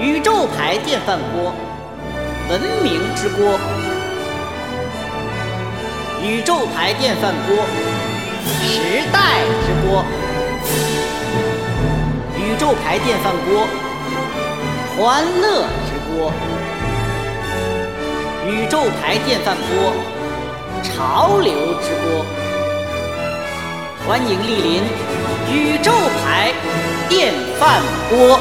宇宙牌电饭锅，文明之锅。宇宙牌电饭锅，时代之锅。宇宙牌电饭锅，欢乐之锅。宇宙牌电饭锅，潮流之锅。欢迎莅临宇宙牌电饭锅。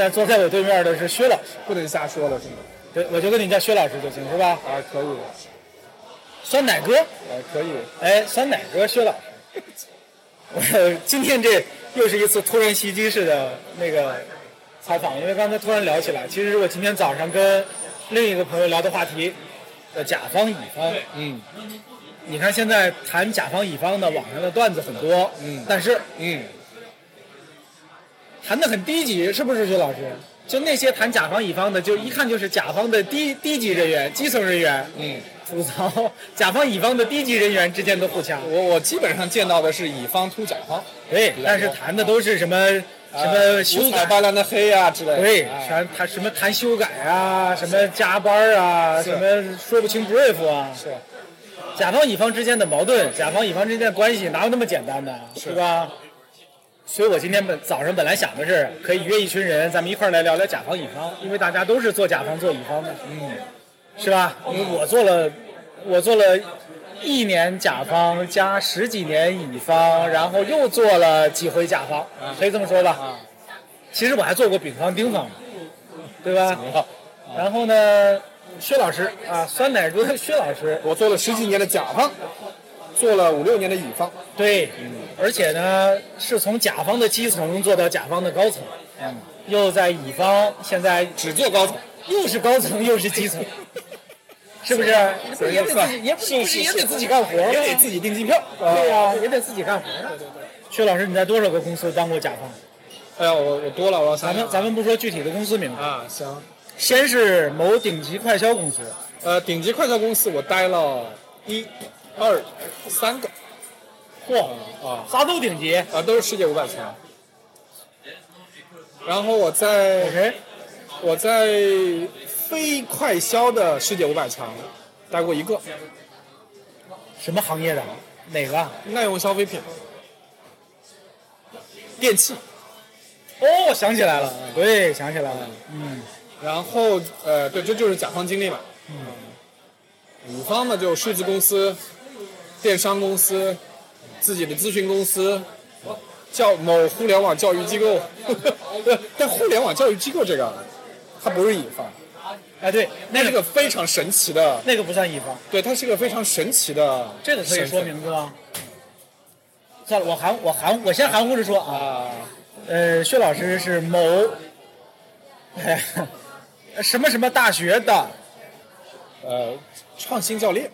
在坐在我对面的是薛老师，不能瞎说了是吗？对，我就跟你叫薛老师就行，是吧？啊，可以，酸奶哥，啊，可以。哎，酸奶哥薛老师。我今天这又是一次突然袭击式的那个采访，因为刚才突然聊起来，其实是我今天早上跟另一个朋友聊的话题，呃，甲方乙方。嗯你看现在谈甲方乙方的网上的段子很多，嗯但是嗯，谈的很低级，是不是薛老师？就那些谈甲方乙方的，就一看就是甲方的低低级人员、基层人员，嗯，吐槽甲方乙方的低级人员之间的互掐。我我基本上见到的是乙方突甲方，对，但是谈的都是什么什么修改，大量的黑啊之类的。对，全谈谈什么谈修改啊，什么加班啊，什么说不清 brief 啊，是甲方乙方之间的矛盾，甲方乙方之间的关系哪有那么简单呢？是吧？所以我今天本早上本来想的是可以约一群人，咱们一块儿来聊聊甲方乙方，因为大家都是做甲方做乙方的，嗯，是吧？因为我做了，我做了一年甲方加十几年乙方，然后又做了几回甲方，可以这么说吧？啊，其实我还做过丙方、丁方，对吧？好，然后呢，薛老师啊，酸奶哥薛老师，我做了十几年的甲方，做了五六年的乙方。对，而且呢，是从甲方的基层做到甲方的高层，嗯，又在乙方，现在只做高层。又是高层又是基层，是不是？是也得自己，也不是也得自己干活，也得自己订机票。对呀、也得自己干活。薛老师，你在多少个公司当过甲方？哎呀，我我多了，我咱们咱们不说具体的公司名字，啊，行。先是某顶级快销公司，呃，顶级快销公司我待了一、二、三个嚯，啊啥都顶级。啊，都是世界五百强。然后我在 OK，我在非快销的世界五百强待过一个，什么行业的？哪个？耐用消费品，电器。哦，想起来了，对，想起来了。嗯，然后呃，对，这就是甲方经历嘛。嗯。乙方呢，就数字公司、电商公司、自己的咨询公司、教某互联网教育机构。但互联网教育机构这个，它不是乙方，哎，对，那那个是个非常神奇的，那个不算乙方，对，它是个非常神奇的。这个可以说名字吗？算了，我含我含我先含糊着说啊，啊，呃，薛老师是某，哎，什么什么大学的呃，创新教练。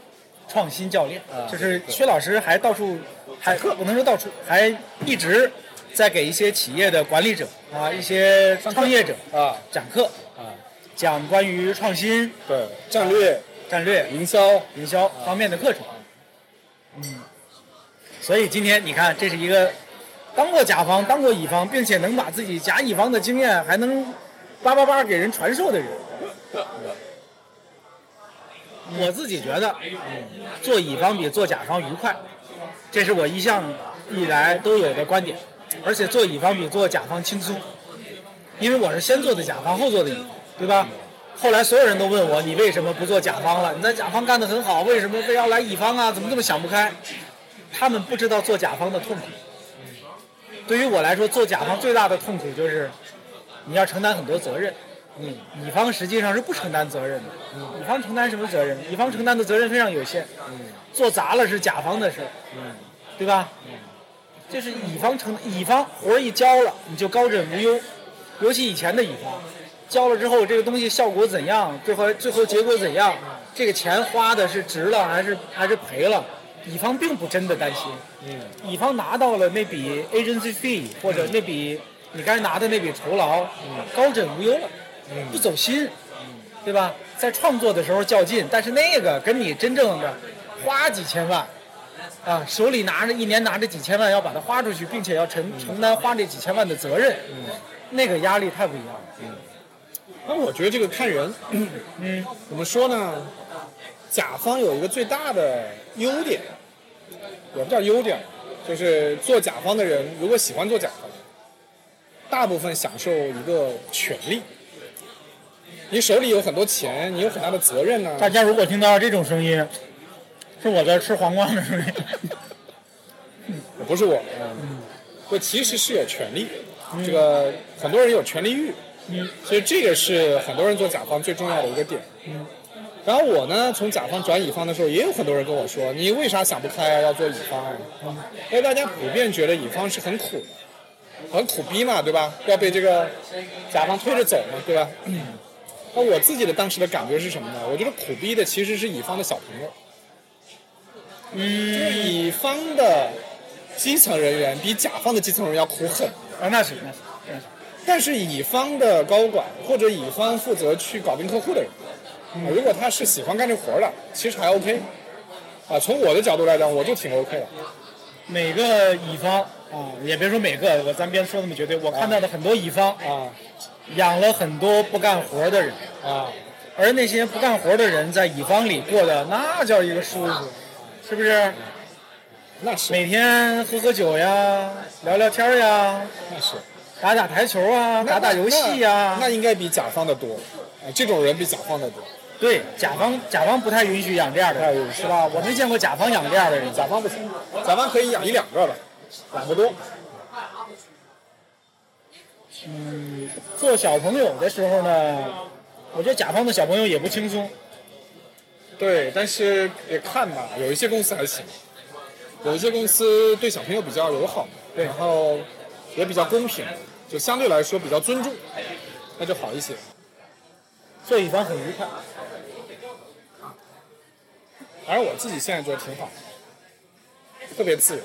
创新教练，啊就是薛老师还到处还 不能说到处，还一直在给一些企业的管理者啊，一些创业者啊。讲课，啊，讲关于创新、对，战略、战略、营销，营销方面的课程。嗯，所以今天你看，这是一个当过甲方、当过乙方，并且能把自己甲乙方的经验还能叭叭叭给人传授的人。我自己觉得，做乙方比做甲方愉快，这是我一向以来都有的观点。而且做乙方比做甲方轻松，因为我是先做的甲方，后做的乙方，对吧？后来所有人都问我，你为什么不做甲方了？你在甲方干得很好，为什么非要来乙方啊？怎么这么想不开？他们不知道做甲方的痛苦。对于我来说，做甲方最大的痛苦就是你要承担很多责任。嗯，乙方实际上是不承担责任的。乙方承担什么责任？乙方承担的责任非常有限。做砸了是甲方的事。对吧？就是乙方承乙方活儿一交了，你就高枕无忧。尤其以前的乙方，交了之后这个东西效果怎样，最后最后结果怎样，这个钱花的是值了还是还是赔了，乙方并不真的担心。嗯，乙方拿到了那笔 agency fee 或者那笔你该拿的那笔酬劳，高枕无忧了，不走心，对吧？在创作的时候较劲，但是那个跟你真正的花几千万。啊，手里拿着一年拿着几千万，要把它花出去，并且要承承担花这几千万的责任，那个压力太不一样了。那我觉得这个看人，嗯，怎么说呢？甲方有一个最大的优点，也不叫优点，就是做甲方的人，如果喜欢做甲方，大部分享受一个权利。你手里有很多钱，你有很大的责任呢、大家如果听到这种声音，是我在吃黄瓜的声音。不是我，嗯，就其实是有权利，这个很多人有权利欲，嗯，所以这个是很多人做甲方最重要的一个点，嗯。然后我呢，从甲方转乙方的时候，也有很多人跟我说，你为啥想不开要做乙方啊？因为大家普遍觉得乙方是很苦的，很苦逼嘛，对吧？要被这个甲方推着走嘛，对吧？那我自己的当时的感觉是什么呢？我觉得苦逼的其实是乙方的小朋友。就是乙方的基层人员比甲方的基层人员要苦很，啊，那是那是那是。但是乙方的高管或者乙方负责去搞定客户的人，啊如果他是喜欢干这活儿的，其实还 OK。啊，从我的角度来讲，我就挺 OK 的。每个乙方啊，也别说每个，我咱别说那么绝对。我看到的很多乙方啊养了很多不干活的人，啊，而那些不干活的人在乙方里过得那叫一个舒服，是不是？那是每天喝喝酒呀，聊聊天呀，那是打打台球啊，打打游戏呀。那那应该比甲方的多。啊，这种人比甲方的多。对，甲方甲方不太允许养这样的人，是吧？我没见过甲方养这样的人。甲方不行，甲方可以养一两个吧，养不多。做小朋友的时候呢，我觉得甲方的小朋友也不轻松。对，但是也看吧，有一些公司还行，有一些公司对小朋友比较友好，对然后也比较公平，就相对来说比较尊重，那就好一些。做乙方很愉快。而我自己现在觉得挺好，特别自由。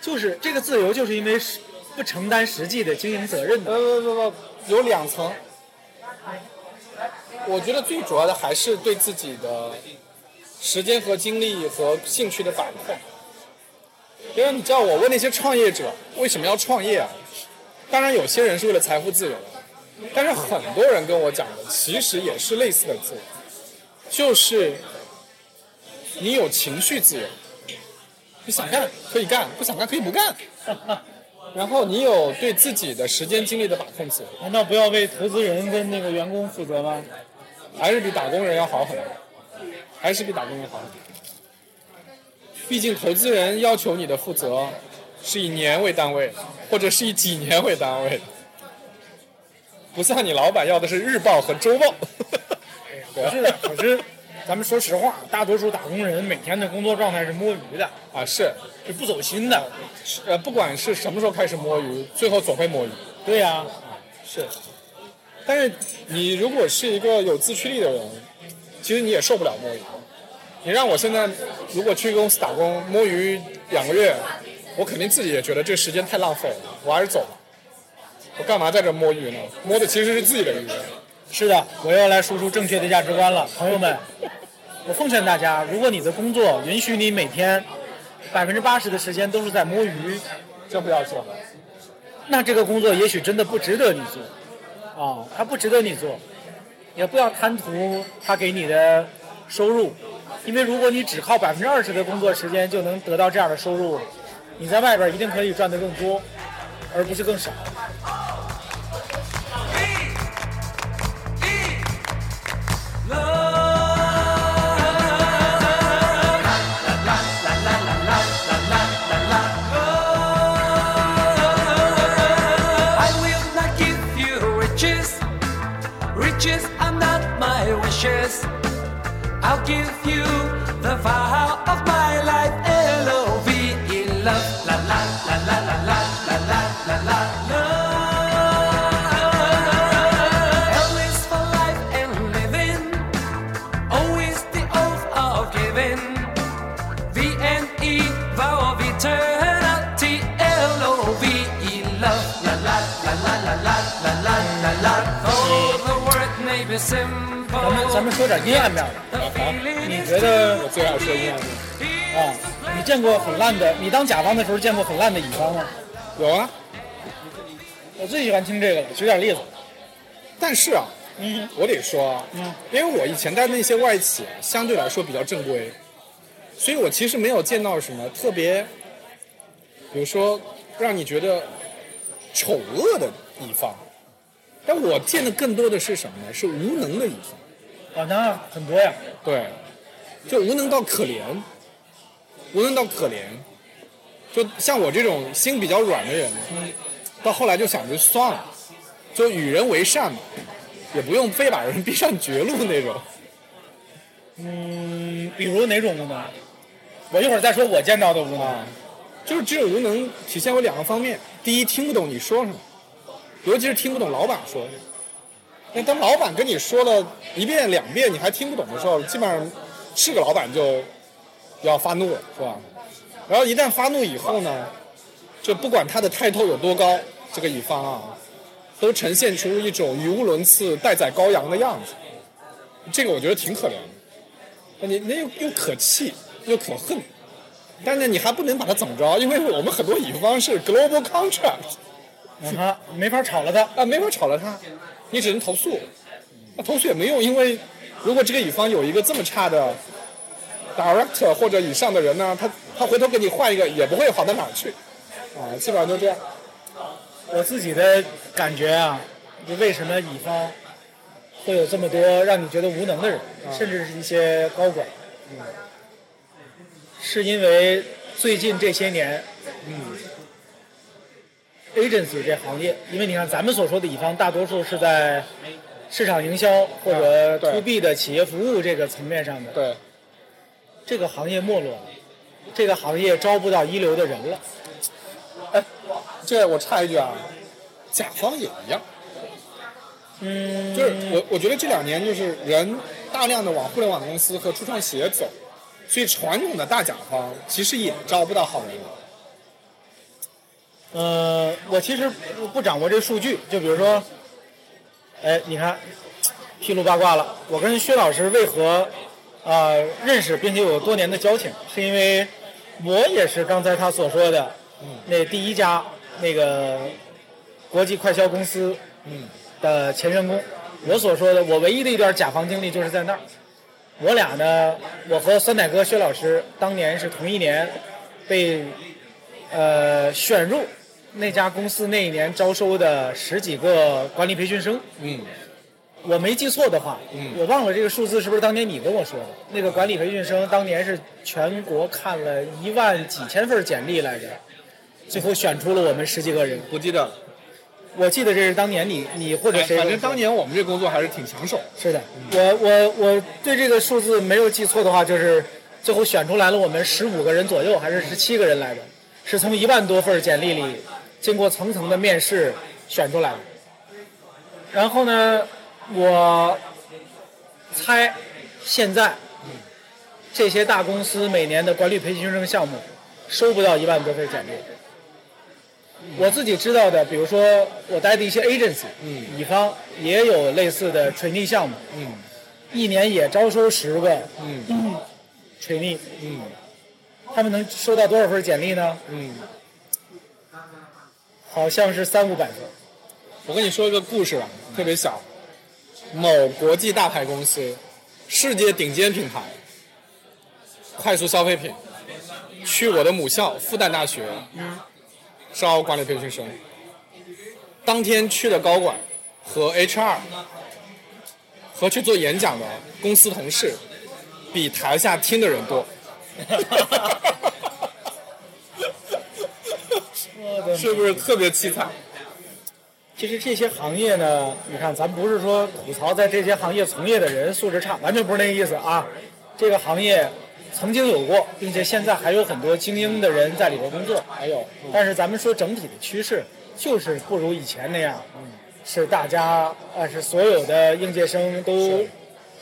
就是这个自由，就是因为是不承担实际的经营责任的。不不不，有两层。我觉得最主要的还是对自己的时间和精力和兴趣的把控。因为你知道，我问那些创业者为什么要创业啊？当然，有些人是为了财富自由，但是很多人跟我讲的其实也是类似的自由，就是你有情绪自由，你想干可以干，不想干可以不干。然后你有对自己的时间精力的把控自，难道不要为投资人跟那个员工负责吗？还是比打工人要好很多，还是比打工人好很多。毕竟投资人要求你的负责是以年为单位，或者是以几年为单位，不像你老板要的是日报和周报。对不是的，可是咱们说实话，大多数打工人每天的工作状态是摸鱼的，啊，是，是不走心的。呃，不管是什么时候开始摸鱼，最后总会摸鱼。对呀、是，但是你如果是一个有自驱力的人，其实你也受不了摸鱼。你让我现在如果去公司打工摸鱼两个月，我肯定自己也觉得这个时间太浪费了，我还是走吧。我干嘛在这摸鱼呢？摸的其实是自己的鱼。是的，我又要来输出正确的价值观了，朋友们。我奉劝大家，如果你的工作允许你每天百分之八十的时间都是在摸鱼，就不要做了。那这个工作也许真的不值得你做。啊，它不值得你做，也不要贪图它给你的收入，因为如果你只靠百分之二十的工作时间就能得到这样的收入，你在外边一定可以赚得更多，而不是更少。Wishes. I'll give you the vow of my life. L O V E love. La la la la la la la la la la love. L is for life and living. O is the oath of giving. V N E vow of eternity. L O V E love. La la la la la la la la la. Though the word may be simple. 咱们咱们说点阴暗面的 feeling 你觉得我最爱说阴暗面。啊？你见过很烂的？你当甲方的时候见过很烂的乙方吗？有啊，我最喜欢听这个了，举点例子。但是啊，嗯我得说啊，嗯因为我以前在那些外企相对来说比较正规，所以我其实没有见到什么特别，比如说让你觉得丑恶的乙方。但我见的更多的是什么呢？是无能的乙方。啊，那很多呀。对，就无能到可怜，无能到可怜。就像我这种心比较软的人，到后来就想着算了，就与人为善嘛，也不用非把人逼上绝路那种。嗯，比如哪种无能？我一会儿再说我见到的无能。啊，就是这种无能体现为两个方面：第一，听不懂你说什么，尤其是听不懂老板说什么。那当老板跟你说了一遍两遍，你还听不懂的时候，基本上是个老板就要发怒了，是吧？然后一旦发怒以后呢，就不管他的抬头有多高，这个乙方啊，都呈现出一种语无伦次、待宰羔羊的样子。这个我觉得挺可怜的。你那又又可气又可恨，但是你还不能把它怎么着，因为我们很多乙方是 global contract 嗯哼，没法炒了他。啊，没法炒了他，你只能投诉。那投诉也没用，因为如果这个乙方有一个这么差的 director 或者以上的人呢，他他回头给你换一个也不会好到哪儿去，啊，基本上就这样。我自己的感觉啊，就为什么乙方会有这么多让你觉得无能的人，甚至是一些高管，嗯，是因为最近这些年，嗯，agency 这行业，因为你看咱们所说的乙方，大多数是在市场营销或者 to B 的企业服务这个层面上的，对，这个行业没落了，这个行业招不到一流的人了。哎，这我插一句啊，甲方也一样。嗯，就是我我觉得这两年就是人大量的往互联网公司和初创企业走，所以传统的大甲方其实也招不到好人了。呃，我其实不不掌握这个数据，就比如说，哎，你看，披露八卦了。我跟薛老师为何啊、呃认识，并且有多年的交情，是因为我也是刚才他所说的那第一家那个国际快销公司的前员工。我所说的，我唯一的一段甲方经历就是在那儿。我俩呢，我和酸奶哥薛老师当年是同一年被呃选入那家公司那一年招收的十几个管理培训生。嗯，我没记错的话，嗯我忘了这个数字是不是当年你跟我说的？那个管理培训生当年是全国看了一万几千份简历来着，最后选出了我们十几个人。不记得了。我记得这是当年你你或者谁反正当年我们这工作还是挺抢手。是的，我我我对这个数字没有记错的话，就是最后选出来了我们十五个人左右，还是十七个人来着？是从一万多份简历里，经过层层的面试选出来的。然后呢，我猜现在这些大公司每年的管理培训生项目收不到一万多份简历。我自己知道的，比如说我待的一些 agency，嗯乙方也有类似的 trainee 项目，嗯一年也招收十个嗯 trainee，嗯他们能收到多少份简历呢？嗯，好像是三五百份。我跟你说一个故事吧，特别小。某国际大牌公司，世界顶尖品牌，快速消费品，去我的母校复旦大学，招管理培训生。当天去的高管和 HR 和去做演讲的公司同事，比台下听的人多。是不是特别凄惨？其实这些行业呢，你看，咱不是说吐槽在这些行业从业的人素质差，完全不是那个意思啊。这个行业曾经有过，并且现在还有很多精英的人在里边工作，还有。但是咱们说整体的趋势，就是不如以前那样，是大家啊，是所有的应届生都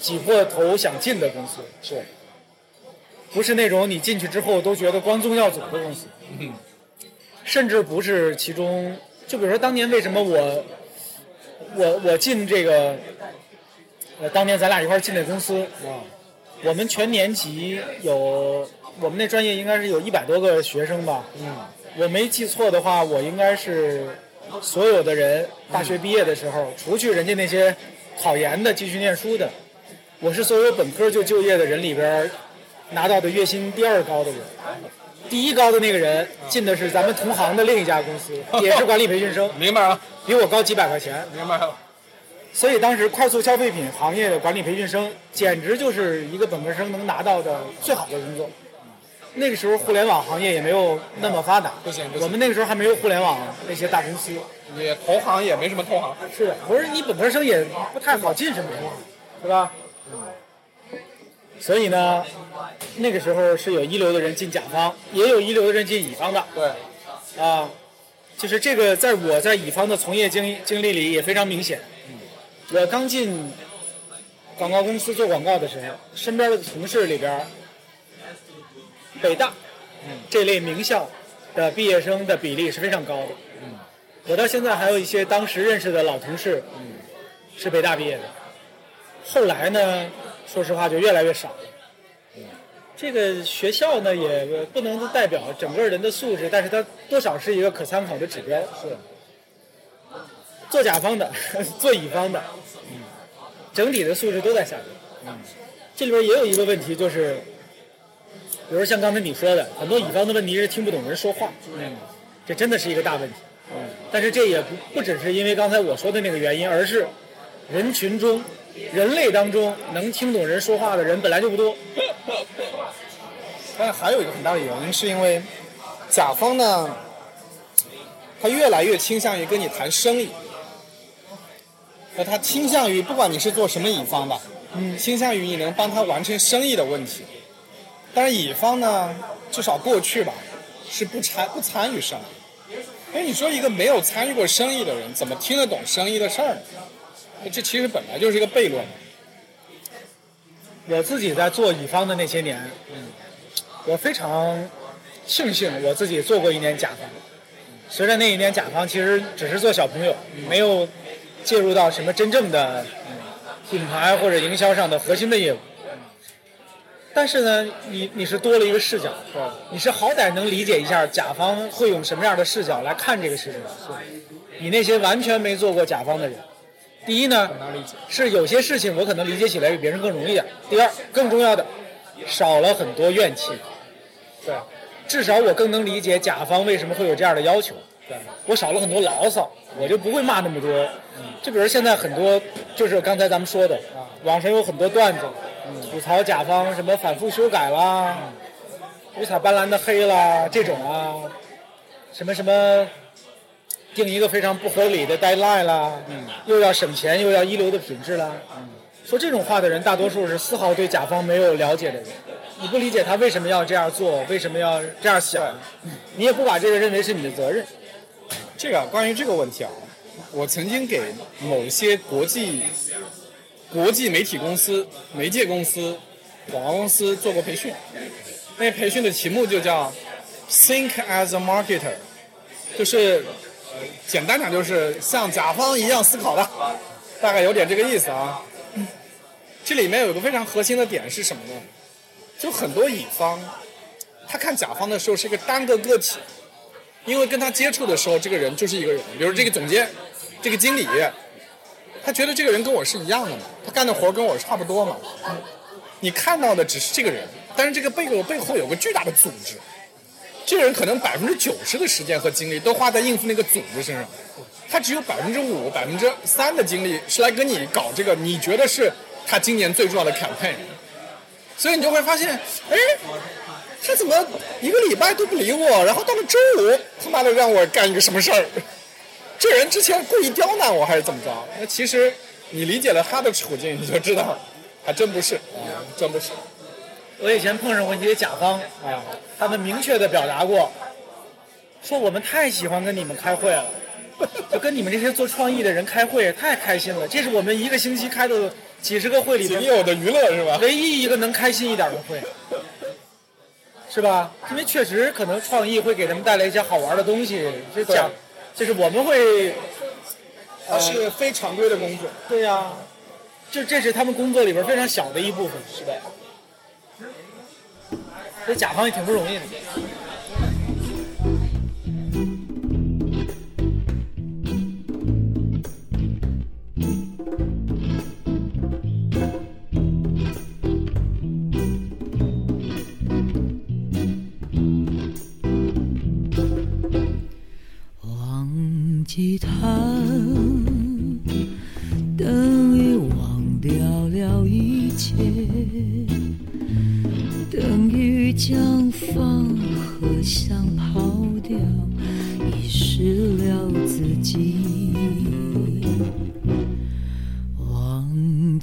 挤破头想进的公司，是，不是那种你进去之后都觉得光宗耀祖的公司。甚至不是其中，就比如说当年为什么我，我我进这个，呃，当年咱俩一块儿进那公司啊，我们全年级有，我们那专业应该是有一百多个学生吧，嗯，我没记错的话，我应该是所有的人大学毕业的时候，除去人家那些考研的继续念书的，我是所有本科就就业的人里边儿拿到的月薪第二高的人。第一高的那个人进的是咱们同行的另一家公司，也是管理培训生，明白啊，比我高几百块钱。明白了。所以当时快速消费品行业的管理培训生，简直就是一个本科生能拿到的最好的工作。那个时候互联网行业也没有那么发达，不行我们那个时候还没有互联网那些大公司。也同行也没什么同行，是的，不是你本科生也不太好进什么同行，是吧？所以呢，那个时候是有一流的人进甲方，也有一流的人进乙方的。对，啊，就是这个，在我在乙方的从业经经历里也非常明显。我刚进广告公司做广告的时候，身边的同事里边，北大这类名校的毕业生的比例是非常高的。我到现在还有一些当时认识的老同事，是北大毕业的。后来呢，说实话就越来越少了。这个学校呢，也不能代表整个人的素质，但是它多少是一个可参考的指标。是。做甲方的，做乙方的，嗯整体的素质都在下降。嗯这里边也有一个问题，就是，比如像刚才你说的，很多乙方的问题是听不懂人说话。嗯。这真的是一个大问题。嗯。但是这也不不只是因为刚才我说的那个原因，而是人群中、人类当中能听懂人说话的人本来就不多。但是还有一个很大的原因，是因为甲方呢，他越来越倾向于跟你谈生意，和他倾向于不管你是做什么乙方吧，嗯，倾向于你能帮他完成生意的问题。但是乙方呢，至少过去吧，是不参不参与生意。哎，你说一个没有参与过生意的人，怎么听得懂生意的事儿呢？这其实本来就是一个悖论。我自己在做乙方的那些年，嗯，我非常庆幸我自己做过一年甲方。虽然那一年甲方其实只是做小朋友，没有介入到什么真正的品牌或者营销上的核心的业务，但是呢，你你是多了一个视角，你是好歹能理解一下甲方会用什么样的视角来看这个事情，你那些完全没做过甲方的人。第一呢，是有些事情我可能理解起来比别人更容易点。第二，更重要的，少了很多怨气。对，至少我更能理解甲方为什么会有这样的要求。对，我少了很多牢骚，我就不会骂那么多。就比如现在很多，就是刚才咱们说的，网上有很多段子，吐槽甲方什么反复修改啦，五彩斑斓的黑啦这种啊，什么什么。定一个非常不合理的 deadline 啦，又要省钱又要一流的品质啦，说这种话的人大多数是丝毫对甲方没有了解的人，你不理解他为什么要这样做，为什么要这样想，你也不把这个认为是你的责任。这个关于这个问题啊，我曾经给某些国际国际媒体公司、媒介公司、广告公司做过培训，那培训的题目就叫 “Think as a marketer”，就是简单讲就是像甲方一样思考的，大概有点这个意思啊。这里面有个非常核心的点是什么呢？就很多乙方，他看甲方的时候是一个单个个体，因为跟他接触的时候，这个人就是一个人，比如这个总监，这个经理，他觉得这个人跟我是一样的嘛，他干的活跟我差不多嘛。你看到的只是这个人，但是这个背后背后有个巨大的组织，这人可能百分之九十的时间和精力都花在应付那个组织身上，他只有百分之五、百分之三的精力是来跟你搞这个你觉得是他今年最重要的 campaign，所以你就会发现，哎，他怎么一个礼拜都不理我，然后到了周五他妈的让我干一个什么事儿？这人之前故意刁难我还是怎么着？那其实你理解了他的处境，你就知道，还真不是，真不是。我以前碰上过一些甲方，啊，他们明确的表达过，说我们太喜欢跟你们开会了，就跟你们这些做创意的人开会太开心了，这是我们一个星期开的几十个会里边仅有的娱乐是吧？唯一一个能开心一点的会，是吧？因为确实可能创意会给他们带来一些好玩的东西，这讲，就是我们会，他是非常规的工作。对呀、就这是他们工作里边非常小的一部分，是的。这甲方也挺不容易的。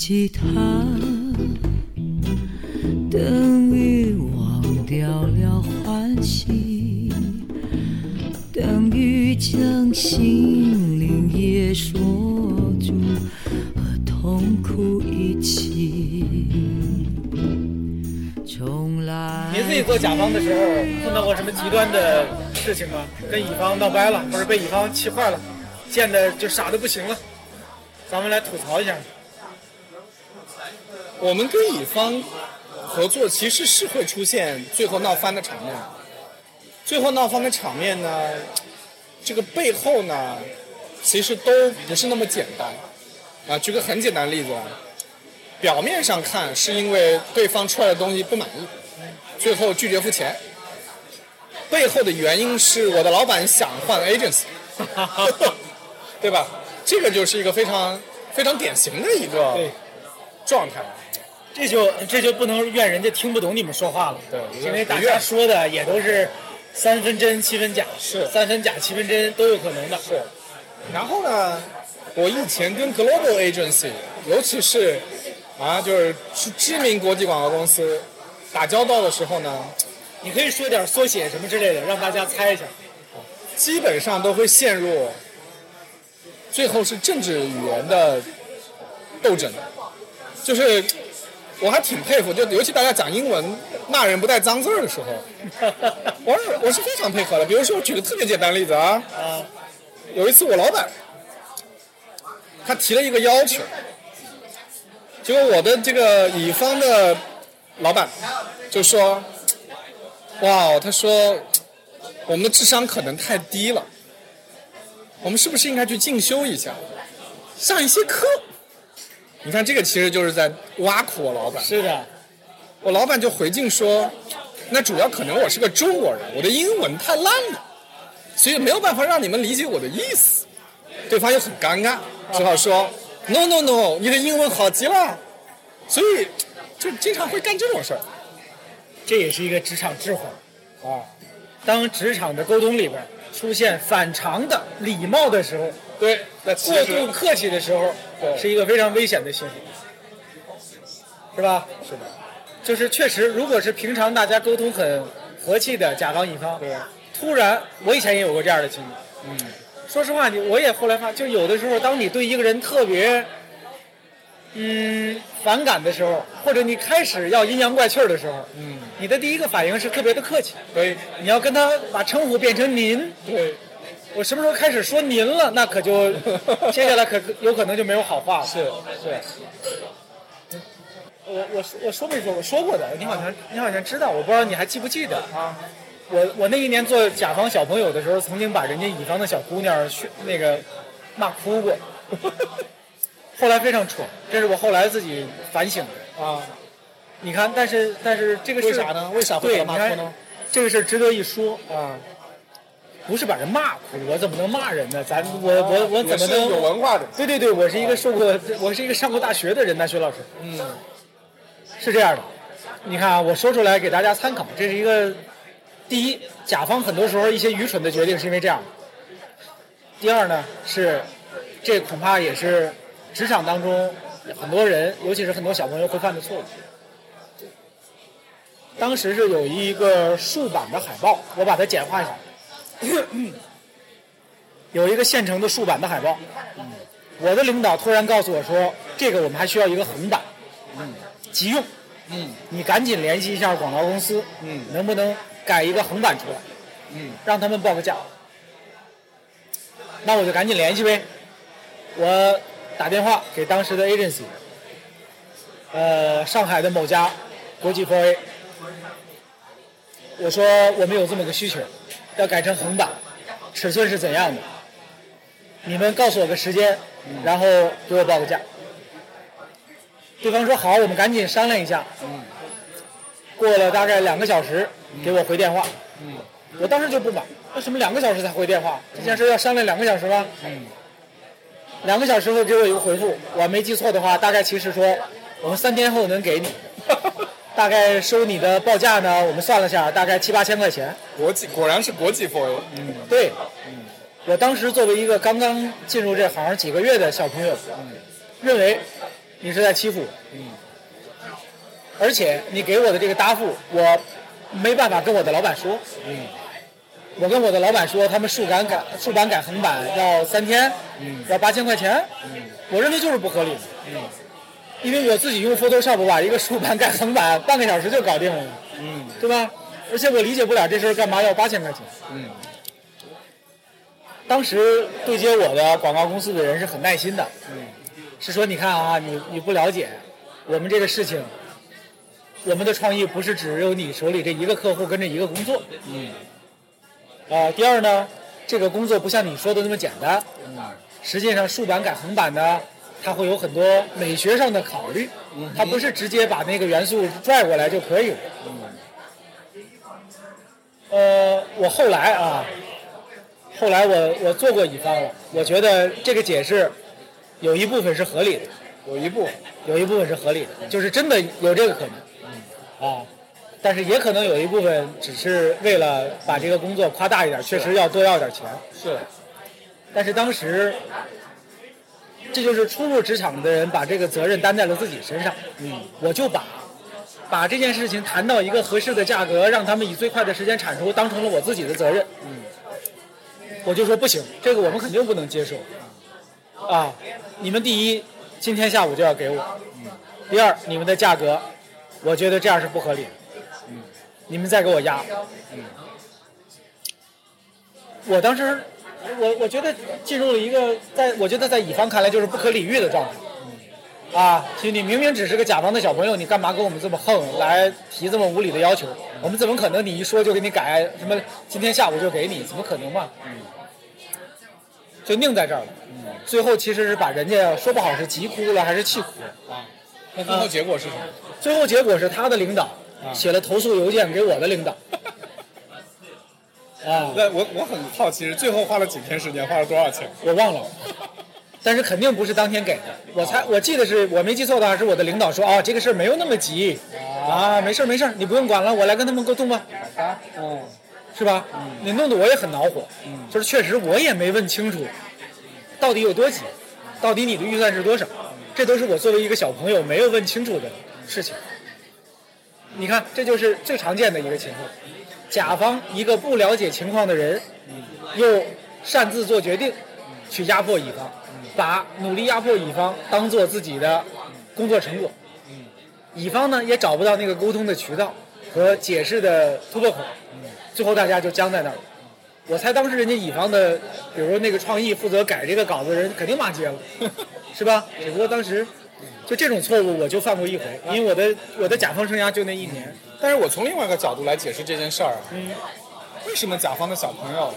忘记他，等于忘掉了欢喜。等于将心灵也锁住，和痛苦一起。重来。您自己做甲方的时候碰到过什么极端的事情吗？跟乙方闹掰了，或者被乙方气坏了，见的就傻的不行了？咱们来吐槽一下。我们跟乙方合作，其实是会出现最后闹翻的场面。最后闹翻的场面呢，这个背后呢，其实都不是那么简单。啊，举个很简单的例子啊，表面上看是因为对方出来的东西不满意，最后拒绝付钱。背后的原因是我的老板想换 agency，对吧？这个就是一个非常非常典型的一个状态。这就这就不能怨人家听不懂你们说话了，对因为大家说的也都是三分真七分假，是三分假七分真都有可能的。是，然后呢，我以前跟 global agency，尤其是啊，就是是知名国际广告公司打交道的时候呢，你可以说点缩写什么之类的，让大家猜一下。基本上都会陷入最后是政治语言的斗争，就是我还挺佩服，就尤其大家讲英文骂人不带脏字儿的时候，我是我是非常配合的。比如说，我举个特别简单的例子啊，啊，有一次我老板他提了一个要求，结果我的这个乙方的老板就说：“哇，他说我们的智商可能太低了，我们是不是应该去进修一下，上一些课？”你看，这个其实就是在挖苦我老板。是的，我老板就回敬说：“那主要可能我是个中国人，我的英文太烂了，所以没有办法让你们理解我的意思。”对方又很尴尬，只好说：“No No No，你的英文好极了。”所以就经常会干这种事儿这也是一个职场智慧。啊。当职场的沟通里边出现反常的礼貌的时候，对，那过度客气的时候，对。是一个非常危险的行为，是吧？是的，就是确实，如果是平常大家沟通很和气的甲方乙方，对。突然，我以前也有过这样的经历。嗯，说实话，你我也后来发，就有的时候，当你对一个人特别，嗯，反感的时候，或者你开始要阴阳怪气儿的时候，嗯，你的第一个反应是特别的客气，对。你要跟他把称呼变成您。对，我什么时候开始说您了，那可就 接下来可有可能就没有好话了。是是，我我说我说没说我？说过的，你好像你好像知道，我不知道你还记不记得啊？我我那一年做甲方小朋友的时候，曾经把人家乙方的小姑娘训那个骂哭过，后来非常蠢，这是我后来自己反省的。啊，你看，但是但是这个事为啥呢？为啥会骂哭呢？这个事儿值得一说，啊，不是把人骂哭，我怎么能骂人呢？咱我我我怎么能有能？文化的？对对对，我是一个受过，我是一个上过大学的人呐，薛老师。嗯，是这样的，你看啊，我说出来给大家参考，这是一个第一，甲方很多时候一些愚蠢的决定是因为这样。第二呢，是这恐怕也是职场当中很多人，尤其是很多小朋友会犯的错误。当时是有一个竖版的海报，我把它简化一下，有一个现成的竖版的海报。我的领导突然告诉我说，这个我们还需要一个横版，急用。嗯。你赶紧联系一下广告公司，嗯。能不能改一个横版出来，嗯。让他们报个价。那我就赶紧联系呗。我打电话给当时的 agency，呃，上海的某家国际 4A，我说我们有这么个需求，要改成横版，尺寸是怎样的？你们告诉我个时间，然后给我报个价。对方说好，我们赶紧商量一下。过了大概两个小时，给我回电话。我当时就不满，为什么两个小时才回电话？这件事要商量两个小时吗？两个小时后给我一个回复，我没记错的话，大概其实说我们三天后能给你，大概收你的报价呢，我们算了下，大概七八千块钱。国际果然是国际 4A。嗯。对，嗯。我当时作为一个刚刚进入这行几个月的小朋友，嗯。认为你是在欺负我，嗯。而且你给我的这个答复，我没办法跟我的老板说，嗯。我跟我的老板说，他们竖杆改竖板改横板要三天，嗯。要八千块钱，嗯。我认为就是不合理的，因为我自己用 Photoshop 把一个竖版改横版半个小时就搞定了，嗯。对吧？而且我理解不了这事儿干嘛要八千块钱。嗯。当时对接我的广告公司的人是很耐心的，嗯。是说你看啊，你你不了解我们这个事情，我们的创意不是只有你手里这一个客户跟着一个工作，嗯。啊、第二呢，这个工作不像你说的那么简单，嗯。实际上竖版改横版呢，它会有很多美学上的考虑，它不是直接把那个元素拽过来就可以了。呃，我后来啊，后来我我做过乙方了，我觉得这个解释有一部分是合理的，有一部有一部分是合理的，就是真的有这个可能，啊，但是也可能有一部分只是为了把这个工作夸大一点，确实要多要点钱。是。但是当时，这就是初入职场的人把这个责任担在了自己身上。嗯，我就把把这件事情谈到一个合适的价格，让他们以最快的时间产出，当成了我自己的责任。嗯，我就说不行，这个我们肯定不能接受。啊，你们第一，今天下午就要给我；第二，你们的价格，我觉得这样是不合理的。嗯，你们再给我压。嗯我当时，我我觉得进入了一个在我觉得在乙方看来就是不可理喻的状态。啊，其实你明明只是个甲方的小朋友，你干嘛跟我们这么横，来提这么无理的要求？我们怎么可能你一说就给你改？什么今天下午就给你？怎么可能嘛？就拧在这儿了。最后其实是把人家说不好是急哭了还是气哭了。啊。那最后结果是什么？最后结果是他的领导写了投诉邮件给我的领导。啊，那我我很好奇，最后花了几天时间，花了多少钱？我忘了，但是肯定不是当天给的。我猜我记得是我没记错的话，是我的领导说啊，这个事儿没有那么急。啊，没事儿没事儿，你不用管了，我来跟他们沟通吧，啊，嗯是吧？你弄得我也很恼火，嗯。就是确实我也没问清楚到底有多急，到底你的预算是多少，这都是我作为一个小朋友没有问清楚的事情。你看，这就是最常见的一个情况，甲方一个不了解情况的人，又擅自做决定，去压迫乙方，把努力压迫乙方当做自己的工作成果，乙方呢也找不到那个沟通的渠道和解释的突破口，最后大家就僵在那儿了。我猜当时人家乙方的，比如说那个创意负责改这个稿子的人肯定骂街了，是吧？只不过当时这种错误我就犯过一回，因为我的我的甲方生涯就那一年。但是我从另外一个角度来解释这件事儿啊，为什么甲方的小朋友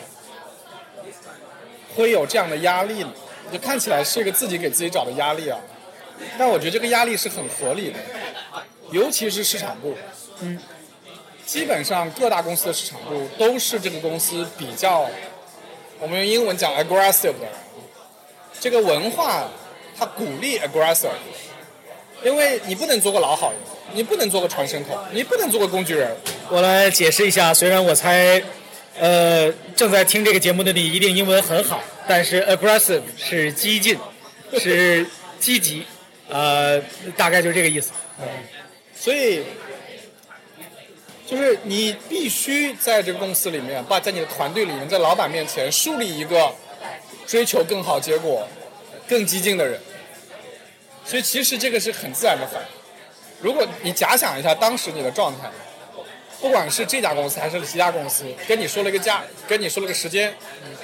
会有这样的压力呢？就看起来是一个自己给自己找的压力啊。但我觉得这个压力是很合理的，尤其是市场部，嗯，基本上各大公司的市场部都是这个公司比较，我们用英文讲 aggressive 的，这个文化它鼓励 aggressive，因为你不能做个老好人，你不能做个传声筒，你不能做个工具人，我来解释一下，虽然我猜，呃，正在听这个节目的你一定英文很好，但是 aggressive 是激进，是积极，呃，大概就是这个意思。所以，就是你必须在这个公司里面，把在你的团队里面，在老板面前树立一个追求更好结果、更激进的人。所以其实这个是很自然的反应。如果你假想一下当时你的状态，不管是这家公司还是其他公司，跟你说了个价，跟你说了个时间，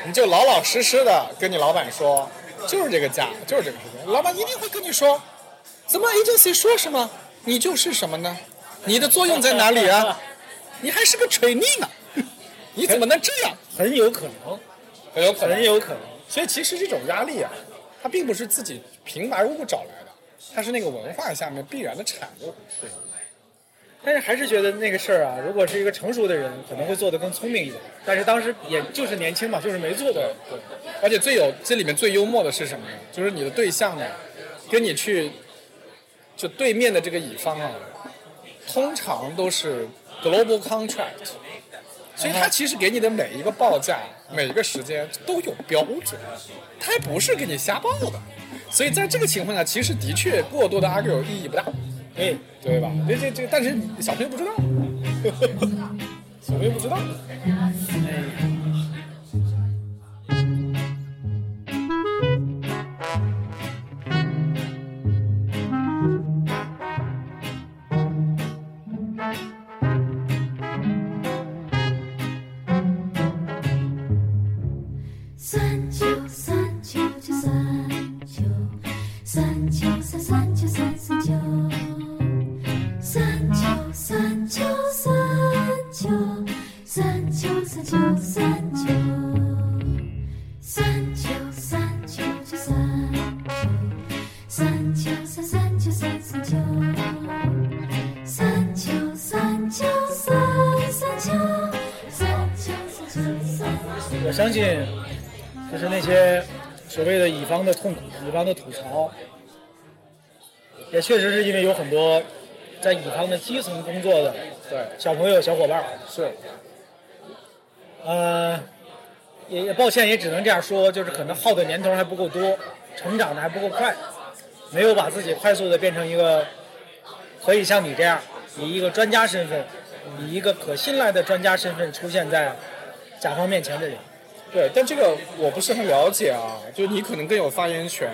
你就老老实实的跟你老板说，就是这个价，就是这个时间。老板一定会跟你说，怎么 agency 说什么，你就是什么呢？你的作用在哪里啊？你还是个 trainee 呢，你怎么能这样？很有可能，很有可能很。有可能。所以其实这种压力啊，它并不是自己平白无故找来的，它是那个文化下面必然的产物。对但是还是觉得那个事儿啊，如果是一个成熟的人，可能会做得更聪明一点。但是当时也就是年轻嘛，就是没做的。对，而且最有这里面最幽默的是什么呢？就是你的对象呢，跟你去就对面的这个乙方啊，通常都是 global contract，所以他其实给你的每一个报价、每一个时间都有标准，他还不是给你瞎报的。所以在这个情况下，其实的确过多的 argue 意义不大，哎，对吧？这这这，但是小朋友不知道，小朋友不知道。三方的痛苦、乙方的吐槽，也确实是因为有很多在乙方的基层工作的对，小朋友、小伙伴儿。是，呃，也也抱歉，也只能这样说，就是可能耗的年头还不够多，成长的还不够快，没有把自己快速的变成一个可以像你这样，以一个专家身份，以一个可信赖的专家身份出现在甲方面前的人。对，但这个我不是很了解啊，就你可能更有发言权。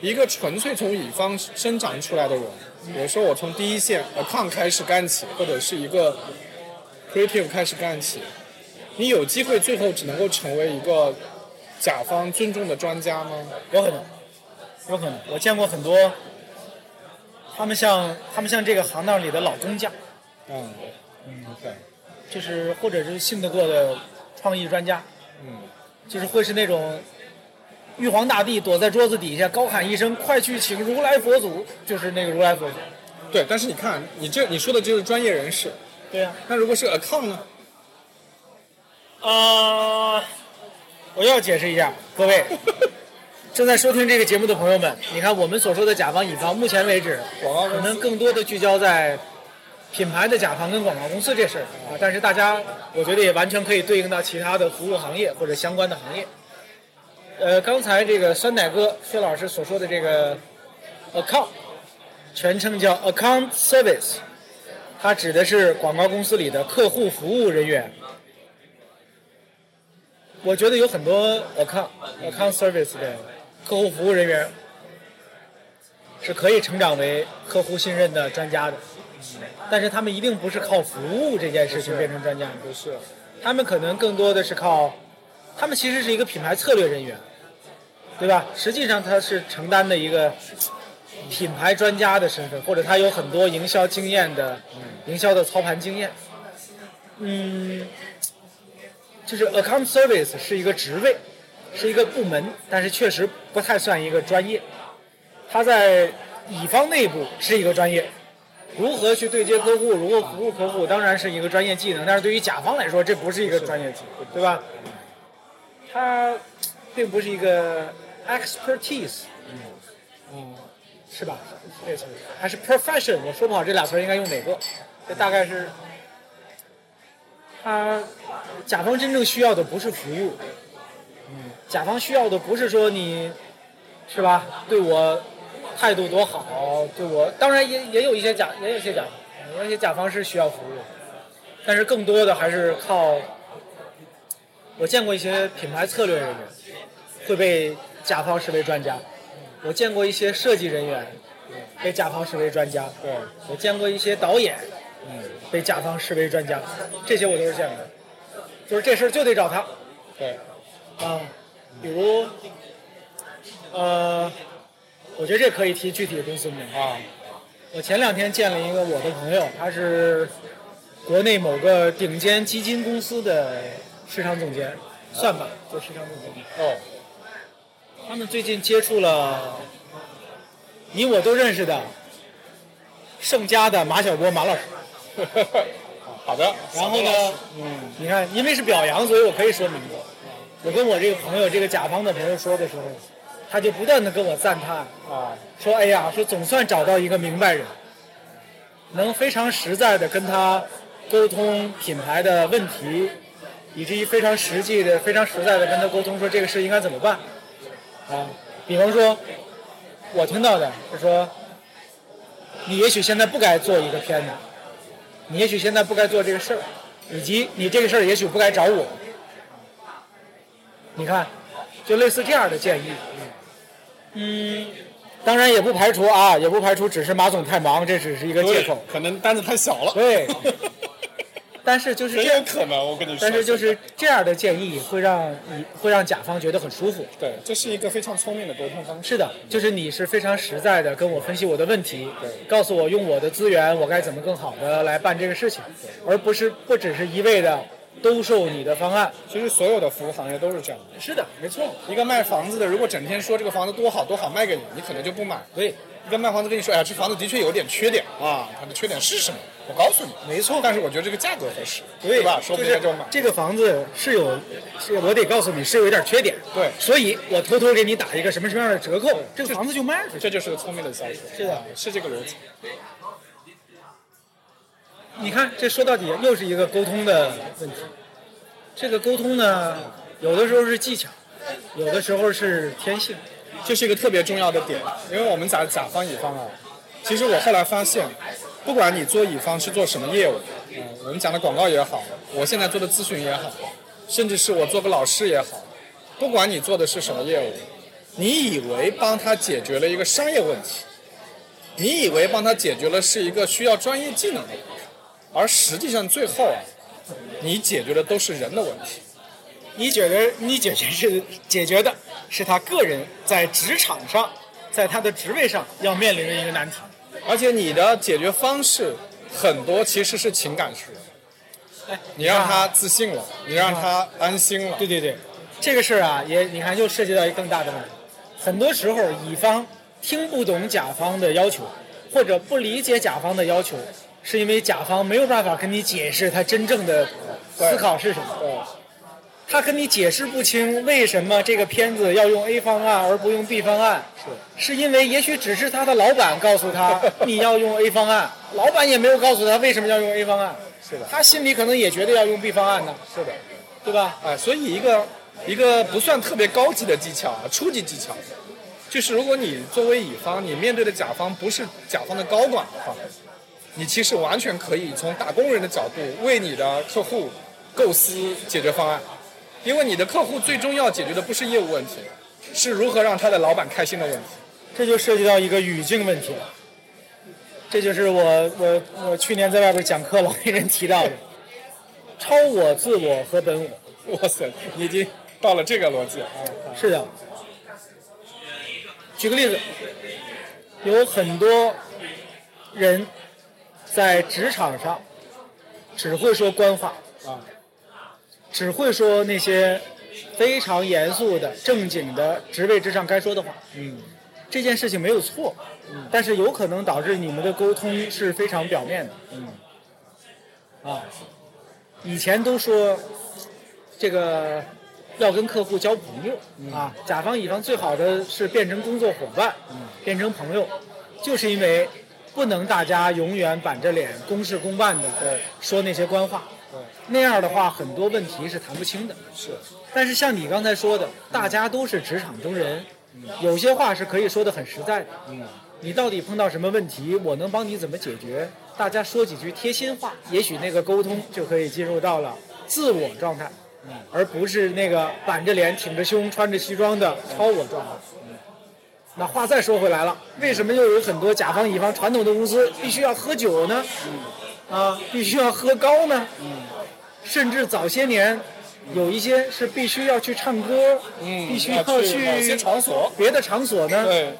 一个纯粹从乙方生长出来的人，比如说我从第一线 account 开始干起，或者是一个 creative 开始干起，你有机会最后只能够成为一个甲方尊重的专家吗？有可能，有可能。我见过很多，他们像他们像这个行当里的老工匠，嗯嗯，OK，就是或者是信得过的创意专家，嗯，就是会是那种玉皇大帝躲在桌子底下高喊一声“快去请如来佛祖”，就是那个如来佛祖。对。但是你看，你这你说的就是专业人士，对呀、那如果是 account 呢？啊，我要解释一下，各位 正在收听这个节目的朋友们，你看我们所说的甲方乙方，目前为止可能更多的聚焦在品牌的甲方跟广告公司这事儿啊，但是大家我觉得也完全可以对应到其他的服务行业或者相关的行业。呃，刚才这个酸奶哥薛老师所说的这个 account，全称叫 account service，它指的是广告公司里的客户服务人员。我觉得有很多 account account service 的客户服务人员是可以成长为客户信任的专家的，但是他们一定不是靠服务这件事情变成专家的，不是，他们可能更多的是靠，他们其实是一个品牌策略人员，对吧？实际上他是承担的一个品牌专家的身份，或者他有很多营销经验的营销的操盘经验。嗯，就是 account service 是一个职位，是一个部门，但是确实不太算一个专业。他在乙方内部是一个专业，如何去对接客户，如何服务客户，当然是一个专业技能。但是对于甲方来说，这不是一个专业技能，对吧？它并不是一个 expertise，嗯，是吧？这词还是 profession，我说不好这俩词儿应该用哪个？这大概是，他甲方真正需要的不是服务，嗯，甲方需要的不是说你，是吧？对我态度多好，对我当然也也有一些甲也有一些甲方，有一些甲方是需要服务，但是更多的还是靠。我见过一些品牌策略人员会被甲方视为专家，我见过一些设计人员被甲方视为专家，对，我见过一些导演，嗯，被甲方视为专家，这些我都是见过的。就是这事儿就得找他对，啊，比如，呃，我觉得这可以提具体的公司名啊，我前两天见了一个我的朋友，他是国内某个顶尖基金公司的市场总监，算吧，做市场总监。哦，他们最近接触了你我都认识的盛家的马晓波马老师。好的。然后呢，嗯，你看，因为是表扬，所以我可以说名字。我跟我这个朋友，这个甲方的朋友说的时候，他就不断的跟我赞叹，啊，说哎呀，说总算找到一个明白人，能非常实在的跟他沟通品牌的问题，以至于非常实际的、非常实在的跟他沟通说这个事应该怎么办。啊，比方说，我听到的是说，你也许现在不该做一个片子，你也许现在不该做这个事儿，以及你这个事儿也许不该找我。你看，就类似这样的建议。嗯，当然也不排除啊，也不排除只是马总太忙，这只是一个借口。可能单子太小了。对，但是就是很这样有可能，我跟你说。但是就是这样的建议会让你会让甲方觉得很舒服。对，这是一个非常聪明的沟通方式。是的，就是你是非常实在的跟我分析我的问题，告诉我用我的资源我该怎么更好的来办这个事情，而不是不只是一味的兜售你的方案。其实所有的服务行业都是这样的。是的，没错。一个卖房子的，如果整天说这个房子多好多好卖给你，你可能就不买。对，一个卖房子跟你说，哎呀，这房子的确有点缺点啊，它的缺点是什么？我告诉你，没错但是我觉得这个价格合适，对吧？说不定就买。这个房子是有，是我得告诉你是有一点缺点，对所以我偷偷给你打一个什么什么样的折扣，这个房子就卖出去。这就是个聪明的销售。是的啊是这个逻辑。你看，这说到底又是一个沟通的问题。这个沟通呢，有的时候是技巧，有的时候是天性。这是一个特别重要的点，因为我们讲甲方乙方啊，其实我后来发现，不管你做乙方是做什么业务，嗯、我们讲的广告也好，我现在做的咨询也好，甚至是我做个老师也好，不管你做的是什么业务，你以为帮他解决了一个商业问题，你以为帮他解决了是一个需要专业技能的，而实际上最后啊，你解决的都是人的问题。你觉得你解决是解决的是他个人在职场上，在他的职位上要面临的一个难题。而且你的解决方式很多其实是情感式的，哎，你让他自信了，你让他安心了，对对对，这个事儿啊，也你看又涉及到一个更大的问题。很多时候，乙方听不懂甲方的要求，或者不理解甲方的要求，是因为甲方没有办法跟你解释他真正的思考是什么。对，他跟你解释不清为什么这个片子要用 A 方案而不用 B 方案，是。是因为也许只是他的老板告诉他 你要用 A 方案，老板也没有告诉他为什么要用 A 方案，是的。他心里可能也觉得要用 B 方案呢，是的，对吧？哎，所以一个一个不算特别高级的技巧啊，初级技巧，就是如果你作为乙方，你面对的甲方不是甲方的高管的话，你其实完全可以从打工人的角度为你的客户构思解决方案，因为你的客户最终要解决的不是业务问题，是如何让他的老板开心的问题。这就涉及到一个语境问题了。这就是我我我去年在外边讲课老给人提到的，超我、自我和本我。哇塞，你已经到了这个逻辑啊！是的。举个例子，有很多人在职场上只会说官话，啊，只会说那些非常严肃的、正经的职位之上该说的话。嗯，这件事情没有错，但是有可能导致你们的沟通是非常表面的。嗯，啊，以前都说这个要跟客户交朋友、啊，甲方乙方最好的是变成工作伙伴，变成朋友，就是因为不能大家永远板着脸公事公办的说那些官话，那样的话很多问题是谈不清的。是，但是像你刚才说的，大家都是职场中人，有些话是可以说的很实在的。你到底碰到什么问题，我能帮你怎么解决？大家说几句贴心话，也许那个沟通就可以进入到了自我状态，而不是那个板着脸、挺着胸、穿着西装的超我状态。那话再说回来了，为什么又有很多甲方乙方传统的公司必须要喝酒呢？啊，必须要喝高呢？甚至早些年有一些是必须要去唱歌，嗯必须要要去场所别的场所呢？对，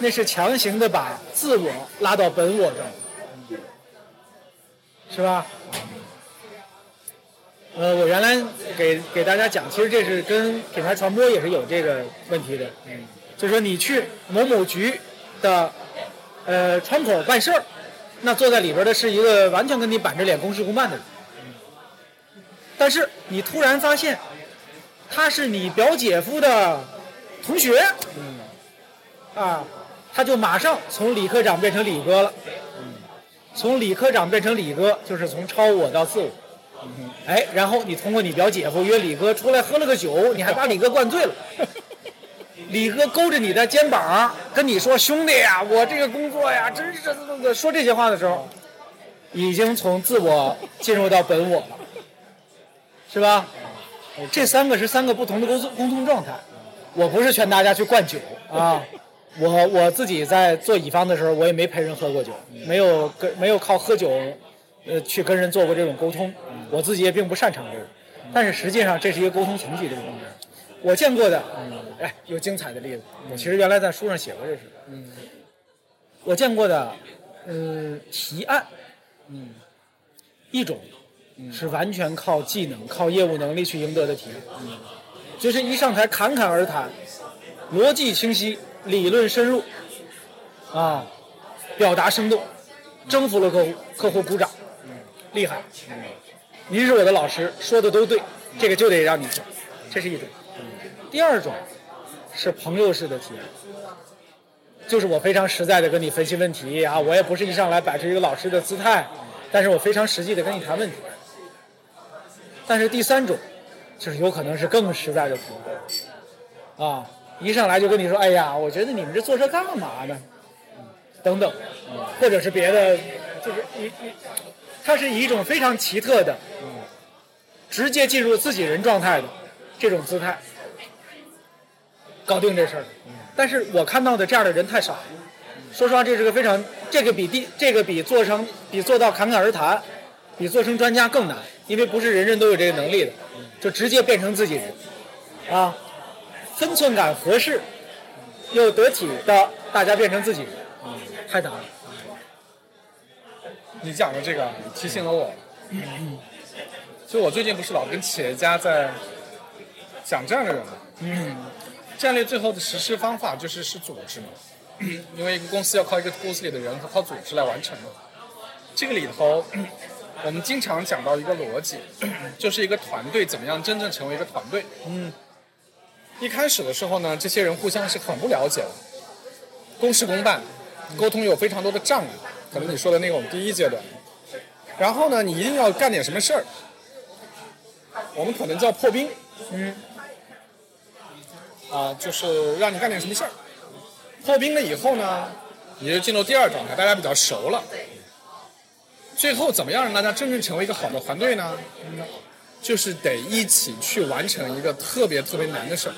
那是强行的把自我拉到本我中，是吧？呃，我原来给给大家讲，其实这是跟品牌传播也是有这个问题的。嗯，就说你去某某局的呃窗口办事儿，那坐在里边的是一个完全跟你板着脸公事公办的人，但是你突然发现他是你表姐夫的同学，啊，他就马上从李科长变成李哥了。从李科长变成李哥，就是从超我到自我。哎，然后你通过你表姐夫约李哥出来喝了个酒，你还把李哥灌醉了。李哥勾着你的肩膀跟你说：“兄弟呀，我这个工作呀，真是说这些话的时候，已经从自我进入到本我了，是吧？这三个是三个不同的沟通沟通状态。我不是劝大家去灌酒啊，我我自己在做乙方的时候，我也没陪人喝过酒，没有跟没有靠喝酒，呃，去跟人做过这种沟通，我自己也并不擅长这个，但是实际上这是一个沟通层级的问题。我见过的，哎，有精彩的例子。我其实原来在书上写过这事。嗯，我见过的，嗯，提案，嗯，一种是完全靠技能、靠业务能力去赢得的提案，嗯。就是一上台侃侃而谈，逻辑清晰，理论深入，啊，表达生动，征服了客户，客户鼓掌，厉害。您是我的老师，说的都对，这个就得让你做，这是一种。第二种是朋友式的体验，就是我非常实在的跟你分析问题啊，我也不是一上来摆出一个老师的姿态，但是我非常实际的跟你谈问题。但是第三种，就是有可能是更实在的朋友，啊，一上来就跟你说，哎呀，我觉得你们这坐这干嘛呢？等等，或者是别的，就是一一，它是以一种非常奇特的，直接进入自己人状态的这种姿态，搞定这事儿。但是我看到的这样的人太少了。说实话，这是个非常，这个比第这个比做成比做到侃侃而谈，比做成专家更难，因为不是人人都有这个能力的，就直接变成自己人，啊，分寸感合适又得体的，大家变成自己人，太难了。你讲的这个提醒了我，就我最近不是老跟企业家在讲这样的人嘛，嗯，战略最后的实施方法就是是组织嘛，因为一个公司要靠一个公司里的人和靠组织来完成的。这个里头，我们经常讲到一个逻辑，就是一个团队怎么样真正成为一个团队。嗯，一开始的时候呢，这些人互相是很不了解的，公事公办，沟通有非常多的障碍。可能你说的那个我们第一阶段，然后呢，你一定要干点什么事儿，我们可能叫破冰，嗯，啊，就是让你干点什么事儿。破冰了以后呢，你就进入第二状态，大家比较熟了。最后怎么样让大家真正成为一个好的团队呢？就是得一起去完成一个特别特别难的事儿。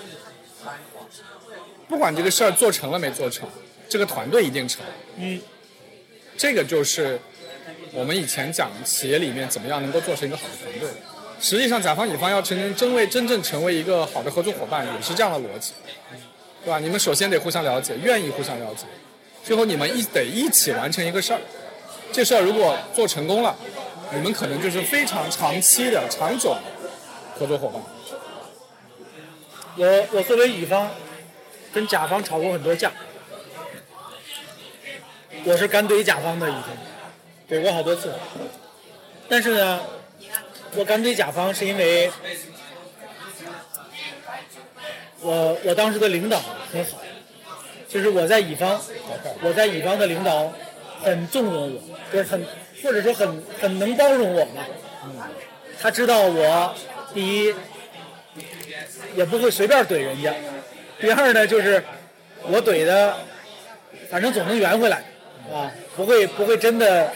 不管这个事儿做成了没做成，这个团队一定成。嗯，这个就是我们以前讲企业里面怎么样能够做成一个好的团队。实际上，甲方乙方要成真为真正成为一个好的合作伙伴，也是这样的逻辑，对吧？你们首先得互相了解，愿意互相了解，最后你们一得一起完成一个事儿。这事儿如果做成功了，你们可能就是非常长期的、长久的合作伙伴。我我作为乙方，跟甲方吵过很多架，我是敢怼甲方的乙方，怼过好多次。但是呢，我敢怼甲方是因为我我当时的领导很好，就是我在乙方，我在乙方的领导很纵容我，就是很或者说很很能包容我吧。他知道我第一也不会随便怼人家，第二呢就是我怼的，反正总能圆回来啊，不会不会真的。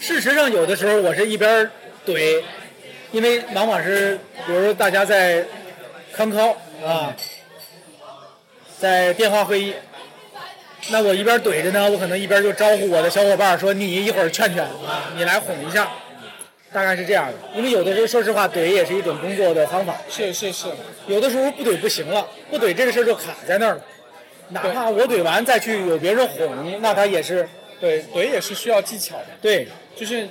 事实上，有的时候我是一边怼，因为往往是比如说大家在康康啊，在电话会议，那我一边怼着呢，我可能一边就招呼我的小伙伴说：“你一会儿劝劝啊，你来哄一下。”大概是这样的，因为有的时候说实话，怼也是一种工作的方法。是是是，有的时候不怼不行了，不怼这个事儿就卡在那儿了。哪怕我怼完再去有别人哄，那他也是对怼也是需要技巧的，对，就是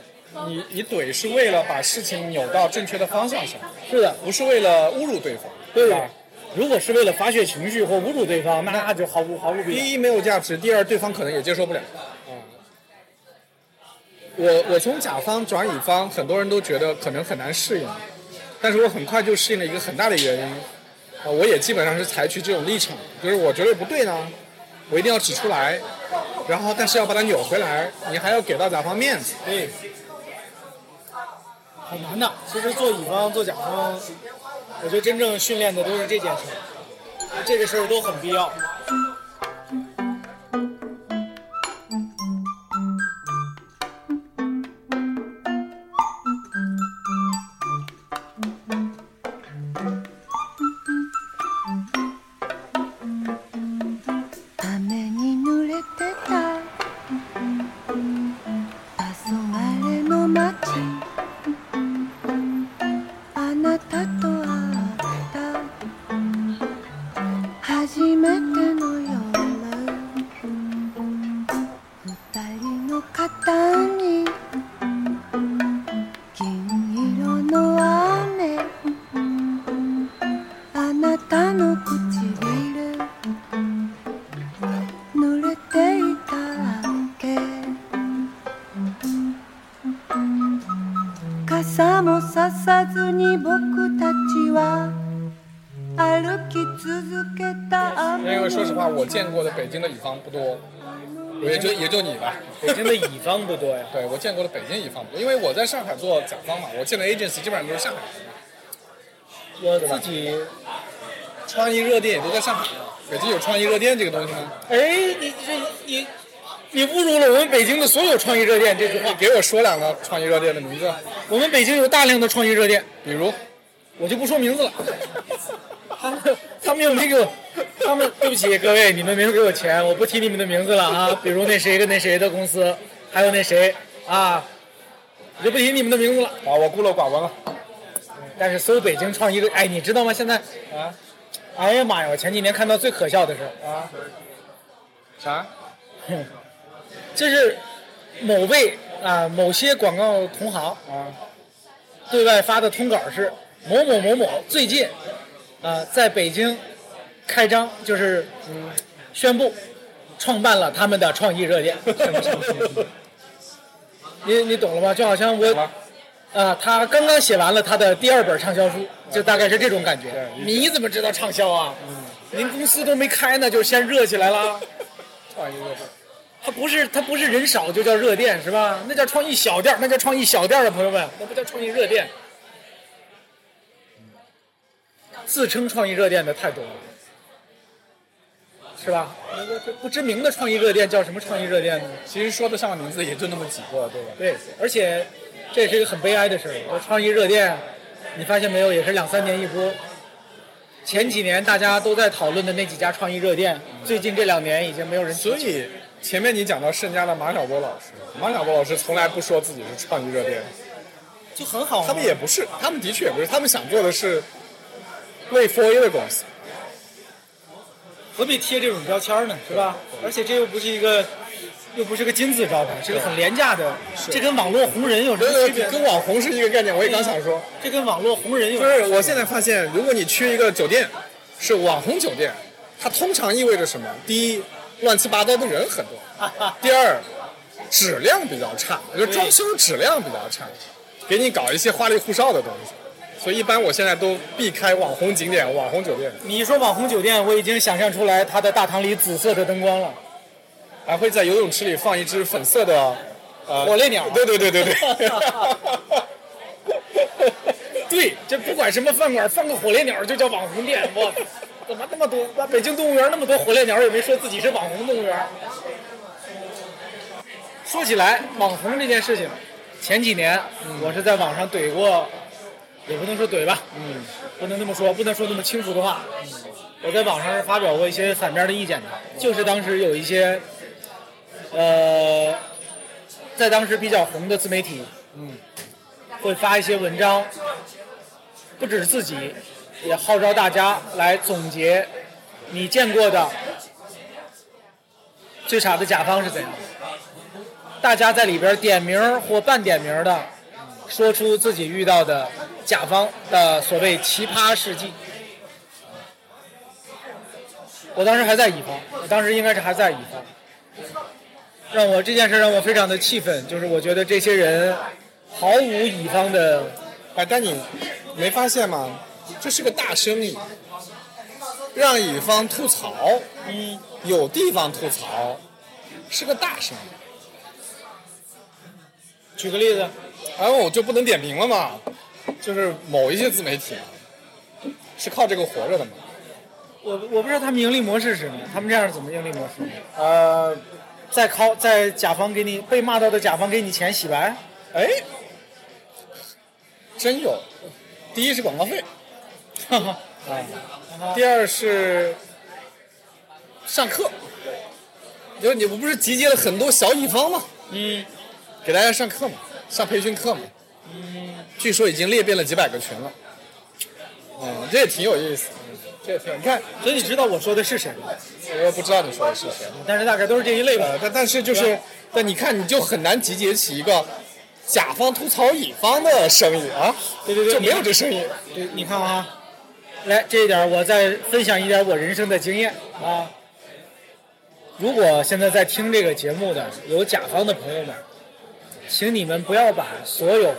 你你怼是为了把事情扭到正确的方向上，是的，不是为了侮辱对方，对吧？如果是为了发泄情绪或侮辱对方，那就毫无毫无必要。第一没有价值，第二对方可能也接受不了。啊，我我从甲方转乙方，很多人都觉得可能很难适应，但是我很快就适应了一个很大的原因，啊，我也基本上是采取这种立场，就是我觉得不对呢，我一定要指出来，然后但是要把它扭回来，你还要给到甲方面子。对，很难的。其实做乙方做甲方，我觉得真正训练的都是这件事，这个事儿都很必要。方不多，也就也就你吧。北京的乙方不多呀，对我见过的北京乙方不多，因为我在上海做甲方嘛，我见的 agency 基本上都是上海人嘛，我自己，创意热店也都在上海。北京有创意热店这个东西吗？哎，你这你你侮辱了我们北京的所有创意热店这句话。你给我说两个创意热店的名字，我们北京有大量的创意热店，比如我就不说名字了。他们他们又没给我，他们对不起各位，你们没有给我钱，我不提你们的名字了啊。比如那谁跟那谁的公司，还有那谁啊，我就不提你们的名字了。啊，我孤陋寡闻了但是搜北京创意热，哎，你知道吗？现在，啊哎呀妈呀！我前几年看到最可笑的事儿，啊，啥？就是某位啊某些广告同行啊对外发的通稿是某某某某最近啊在北京开张，就是嗯宣布创办了他们的创意热店。你你懂了吗？就好像我了啊，他刚刚写完了他的第二本畅销书，就大概是这种感觉。你怎么知道畅销啊？您公司都没开呢，就先热起来了。创意热店。它不是他不是人少就叫热店是吧？那叫创意小店，那叫创意小店的朋友们，那不叫创意热店。自称创意热店的太多了，是吧？那个这不知名的创意热店叫什么创意热店呢？其实说得上的名字也就那么几个，对吧？对，而且这也是一个很悲哀的事儿。创意热店，你发现没有，也是两三年一波。前几年大家都在讨论的那几家创意热店，最近这两年已经没有人所以前面你讲到盛家的马晓波老师，马晓波老师从来不说自己是创意热店，就很好。他们也不是，他们的确也不是，他们想做的是为 for A 的公司。何必贴这种标签呢？是吧？而且这又不是一个又不是个金字招牌，是个很廉价的。这跟网络红人有什么区别？跟网红是一个概念。我也刚想说，这跟网络红人有就是我现在发现，如果你去一个酒店是网红酒店，它通常意味着什么？第一，乱七八糟的人很多；第二，质量比较差，就装修质量比较差，给你搞一些花里胡哨的东西。所以一般我现在都避开网红景点、网红酒店，你一说网红酒店，我已经想象出来它的大堂里紫色的灯光了。还会在游泳池里放一只粉色的呃火烈鸟对对对对对。对，这不管什么饭馆放个火烈鸟就叫网红店，我怎么那么多？那北京动物园那么多火烈鸟，也没说自己是网红动物园。说起来，网红这件事情，前几年我是在网上怼过，也不能说怼吧，嗯，不能那么说，不能说那么轻浮的话。我在网上是发表过一些反面的意见的，就是当时有一些，呃，在当时比较红的自媒体，嗯会发一些文章，不只是自己，也号召大家来总结你见过的最傻的甲方是怎样。大家在里边点名或半点名的说出自己遇到的甲方的所谓奇葩事迹。我当时还在乙方，我当时应该是还在乙方，让我这件事让我非常的气愤，就是我觉得这些人毫无乙方的哎，但你没发现吗？这是个大生意，让乙方吐槽，嗯，有地方吐槽，是个大生意。举个例子，哎我就不能点名了吗，就是某一些自媒体嘛，是靠这个活着的嘛。我我不知道他们盈利模式是什么，他们这样是怎么盈利模式？呃，在靠在甲方给你被骂到的甲方给你钱洗白，哎，真有。第一是广告费，哈哈，第二是上课，就你们不是集结了很多小乙方吗？嗯，给大家上课嘛，上培训课嘛。嗯，据说已经裂变了几百个群了。嗯，这也挺有意思。这也挺，你看，所以你知道我说的是谁吗？我也不知道你说的是谁。但是大概都是这一类吧。呃，但但是就是，但你看，你就很难集结起一个甲方吐槽乙方的声音啊。对对对就没有这声音。对，你看啊，来这一点我再分享一点我人生的经验啊。如果现在在听这个节目的有甲方的朋友们，请你们不要把所有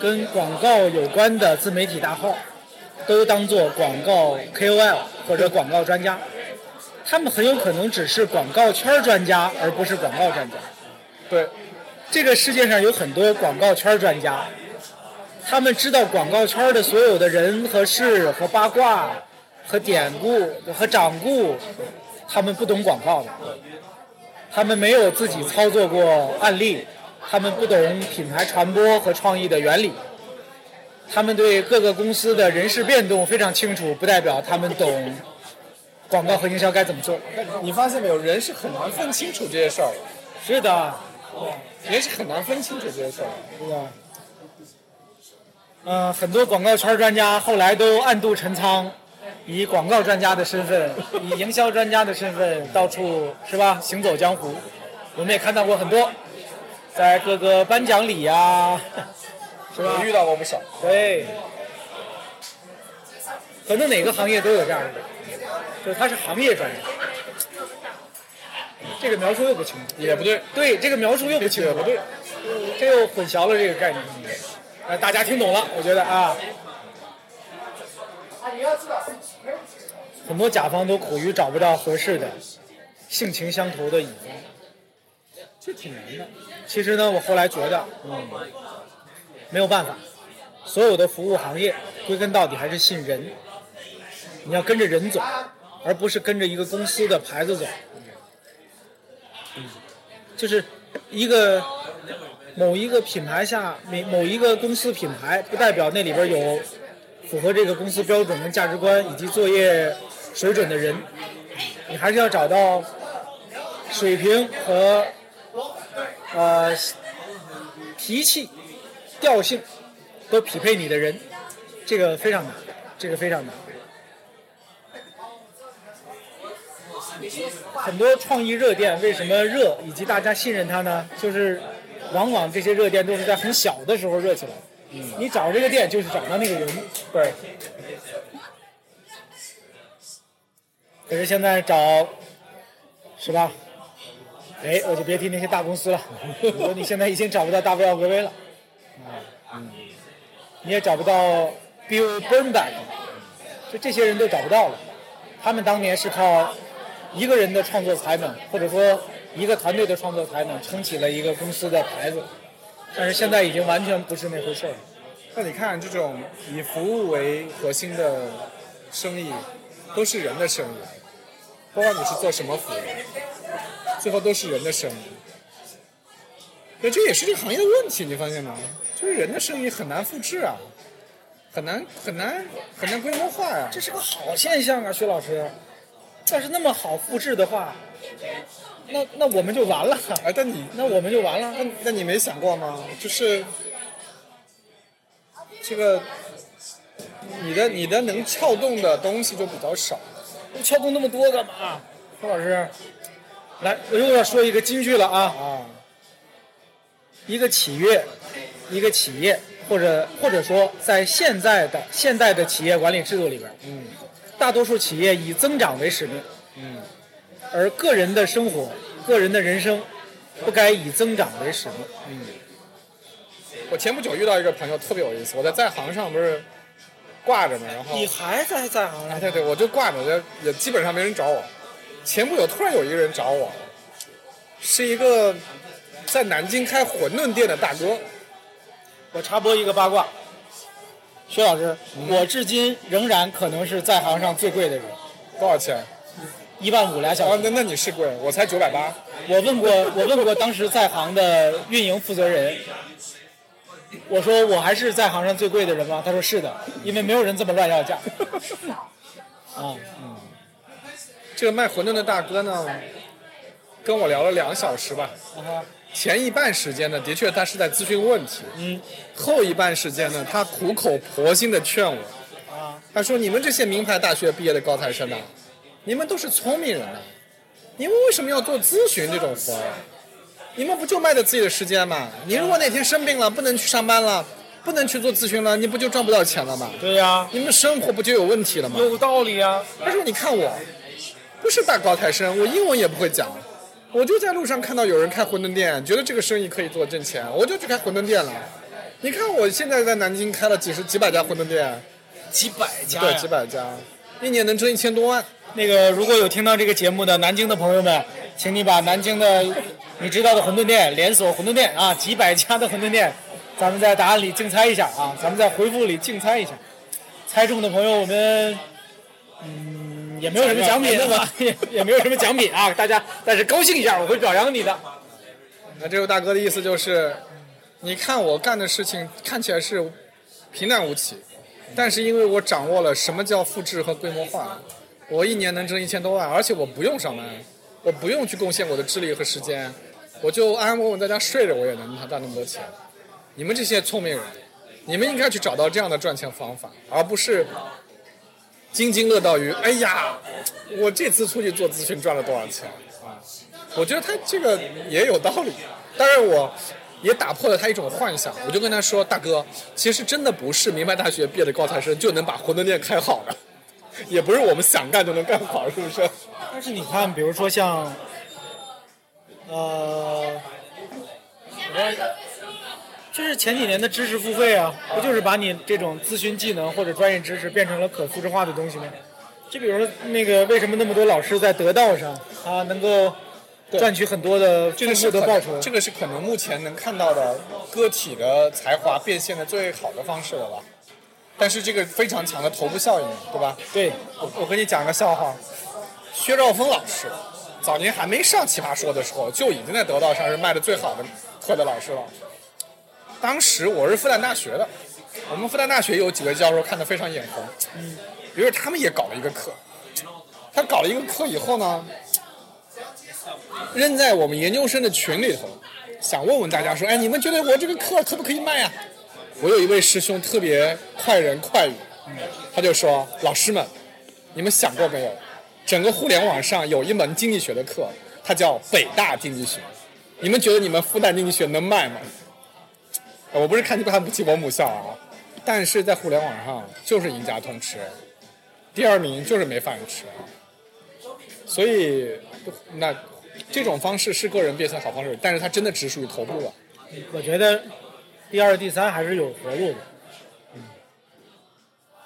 跟广告有关的自媒体大号都当做广告 KOL 或者广告专家，他们很有可能只是广告圈专家，而不是广告专家。对，这个世界上有很多广告圈专家，他们知道广告圈的所有的人和事和八卦和典故和掌故，他们不懂广告的，他们没有自己操作过案例，他们不懂品牌传播和创意的原理，他们对各个公司的人事变动非常清楚，不代表他们懂广告和营销该怎么做。你发现没有，人是很难分清楚这些事儿的，是的，人是很难分清楚这些事儿的。是的。嗯、很多广告圈专家后来都暗度陈仓，以广告专家的身份，以营销专家的身份到处是吧行走江湖。我们也看到过很多，在各个颁奖礼呀、是吧我？遇到过不少。对，反正哪个行业都有这样的人，就是他是行业专家。这个描述又不清楚，也不对，对，这个描述又不清楚，不对，这又混淆了这个概念。呃，大家听懂了，我觉得啊，很多甲方都苦于找不到合适的、性情相投的乙方，这挺难的。其实呢，我后来觉得，嗯，没有办法，所有的服务行业归根到底还是信人，你要跟着人走，而不是跟着一个公司的牌子走。嗯就是一个某一个品牌下某某一个公司品牌，不代表那里边有符合这个公司标准跟价值观以及作业水准的人，你还是要找到水平和呃脾气、调性都匹配你的人，这个非常难，这个非常难。很多创意热店为什么热，以及大家信任它呢？就是往往这些热店都是在很小的时候热起来。嗯，你找这个店就是找到那个人。对，可是现在找，是吧？哎，我就别提那些大公司了。如果你现在已经找不到大卫奥格威了，嗯，你也找不到 Bill b u r n b a c k 就这些人都找不到了。他们当年是靠一个人的创作才能，或者说一个团队的创作才能，撑起了一个公司的牌子。但是现在已经完全不是那回事儿了。那你看这种以服务为核心的生意，都是人的生意，不管你是做什么服务，最后都是人的声音。对，这也是这个行业的问题，你发现吗？就是人的声音很难复制啊，很难很难很难规模化呀、这是个好现象啊，薛老师。但是那么好复制的话，那那我们就完了。哎，但你那我们就完了。那那你没想过吗？就是这个你的你的能撬动的东西就比较少。撬动那么多干嘛？薛老师，来，我又要说一个金句了啊！啊，一个企业，一个企业，或者或者说在现在的现代的企业管理制度里边，嗯大多数企业以增长为使命，嗯，而个人的生活、个人的人生，不该以增长为使命。嗯我前不久遇到一个朋友特别有意思，我在在行上不是挂着呢，然后你还在在行上对对，我就挂着，也也基本上没人找我。前不久突然有一个人找我，是一个在南京开馄饨店的大哥，我插播一个八卦，薛老师，我至今仍然可能是在行上最贵的人，多少钱？一万五俩小时。，啊那那你是贵，我才九百八。我问过，我问过当时在行的运营负责人，我说我还是在行上最贵的人吗？他说是的，因为没有人这么乱要价。啊，这个卖馄饨的大哥呢，跟我聊了两小时吧。前一半时间呢，的确他是在咨询问题，嗯，后一半时间呢，他苦口婆心的劝我，啊，他说：“你们这些名牌大学毕业的高材生呐，你们都是聪明人呐，你们为什么要做咨询这种活儿？你们不就卖的自己的时间吗？你如果哪天生病了，不能去上班了，不能去做咨询了，你不就赚不到钱了吗？对呀、你们生活不就有问题了吗？”有道理啊、他说：“你看我，不是大高材生，我英文也不会讲，我就在路上看到有人开馄饨店，觉得这个生意可以做挣钱，我就去开馄饨店了。你看我现在在南京开了几十几百家馄饨店，几百家对，几百家，一年能挣一千多万。那个如果有听到这个节目的南京的朋友们，请你把南京的你知道的馄饨店、连锁馄饨店啊，几百家的馄饨店，咱们在答案里竞猜一下啊，咱们在回复里竞猜一下，猜中的朋友我们嗯也没有什么奖品对吧？也也没有什么奖品啊，大家但是高兴一下，我会表扬你的。那这位大哥的意思就是，你看我干的事情看起来是平淡无奇，但是因为我掌握了什么叫复制和规模化，我一年能挣一千多万，而且我不用上班，我不用去贡献我的智力和时间，我就安安稳稳在家睡着，我也能拿赚那么多钱。你们这些聪明人，你们应该去找到这样的赚钱方法，而不是津津乐道于哎呀，我这次出去做咨询赚了多少钱啊。我觉得他这个也有道理，当然我也打破了他一种幻想。我就跟他说：“大哥，其实真的不是名牌大学毕业的高材生就能把馄饨店开好的，也不是我们想干就能干好，是不是？但是你看，比如说像，呃，就是前几年的知识付费啊，不就是把你这种咨询技能或者专业知识变成了可复制化的东西吗？就比如说那个，为什么那么多老师在得道上啊能够赚取很多的这个是的报酬？这个是可能目前能看到的个体的才华变现的最好的方式了吧？但是这个非常强的头部效应，对吧？对，我我跟你讲个笑话，薛兆丰老师早年还没上奇葩说的时候，就已经在得道上是卖的最好的课的老师了。当时我是复旦大学的，我们复旦大学有几个教授看得非常眼红，嗯，于是他们也搞了一个课。他搞了一个课以后呢，扔在我们研究生的群里头，想问问大家说，哎，你们觉得我这个课可不可以卖啊？我有一位师兄特别快人快语，他就说：“老师们，你们想过没有？整个互联网上有一门经济学的课，它叫北大经济学。你们觉得你们复旦经济学能卖吗？我不是看看不起我母校啊，但是在互联网上就是赢家通吃，第二名就是没饭吃。所以，那这种方式是个人变现好方式，但是它真的只属于头部了。我觉得第二、第三还是有活路的。嗯。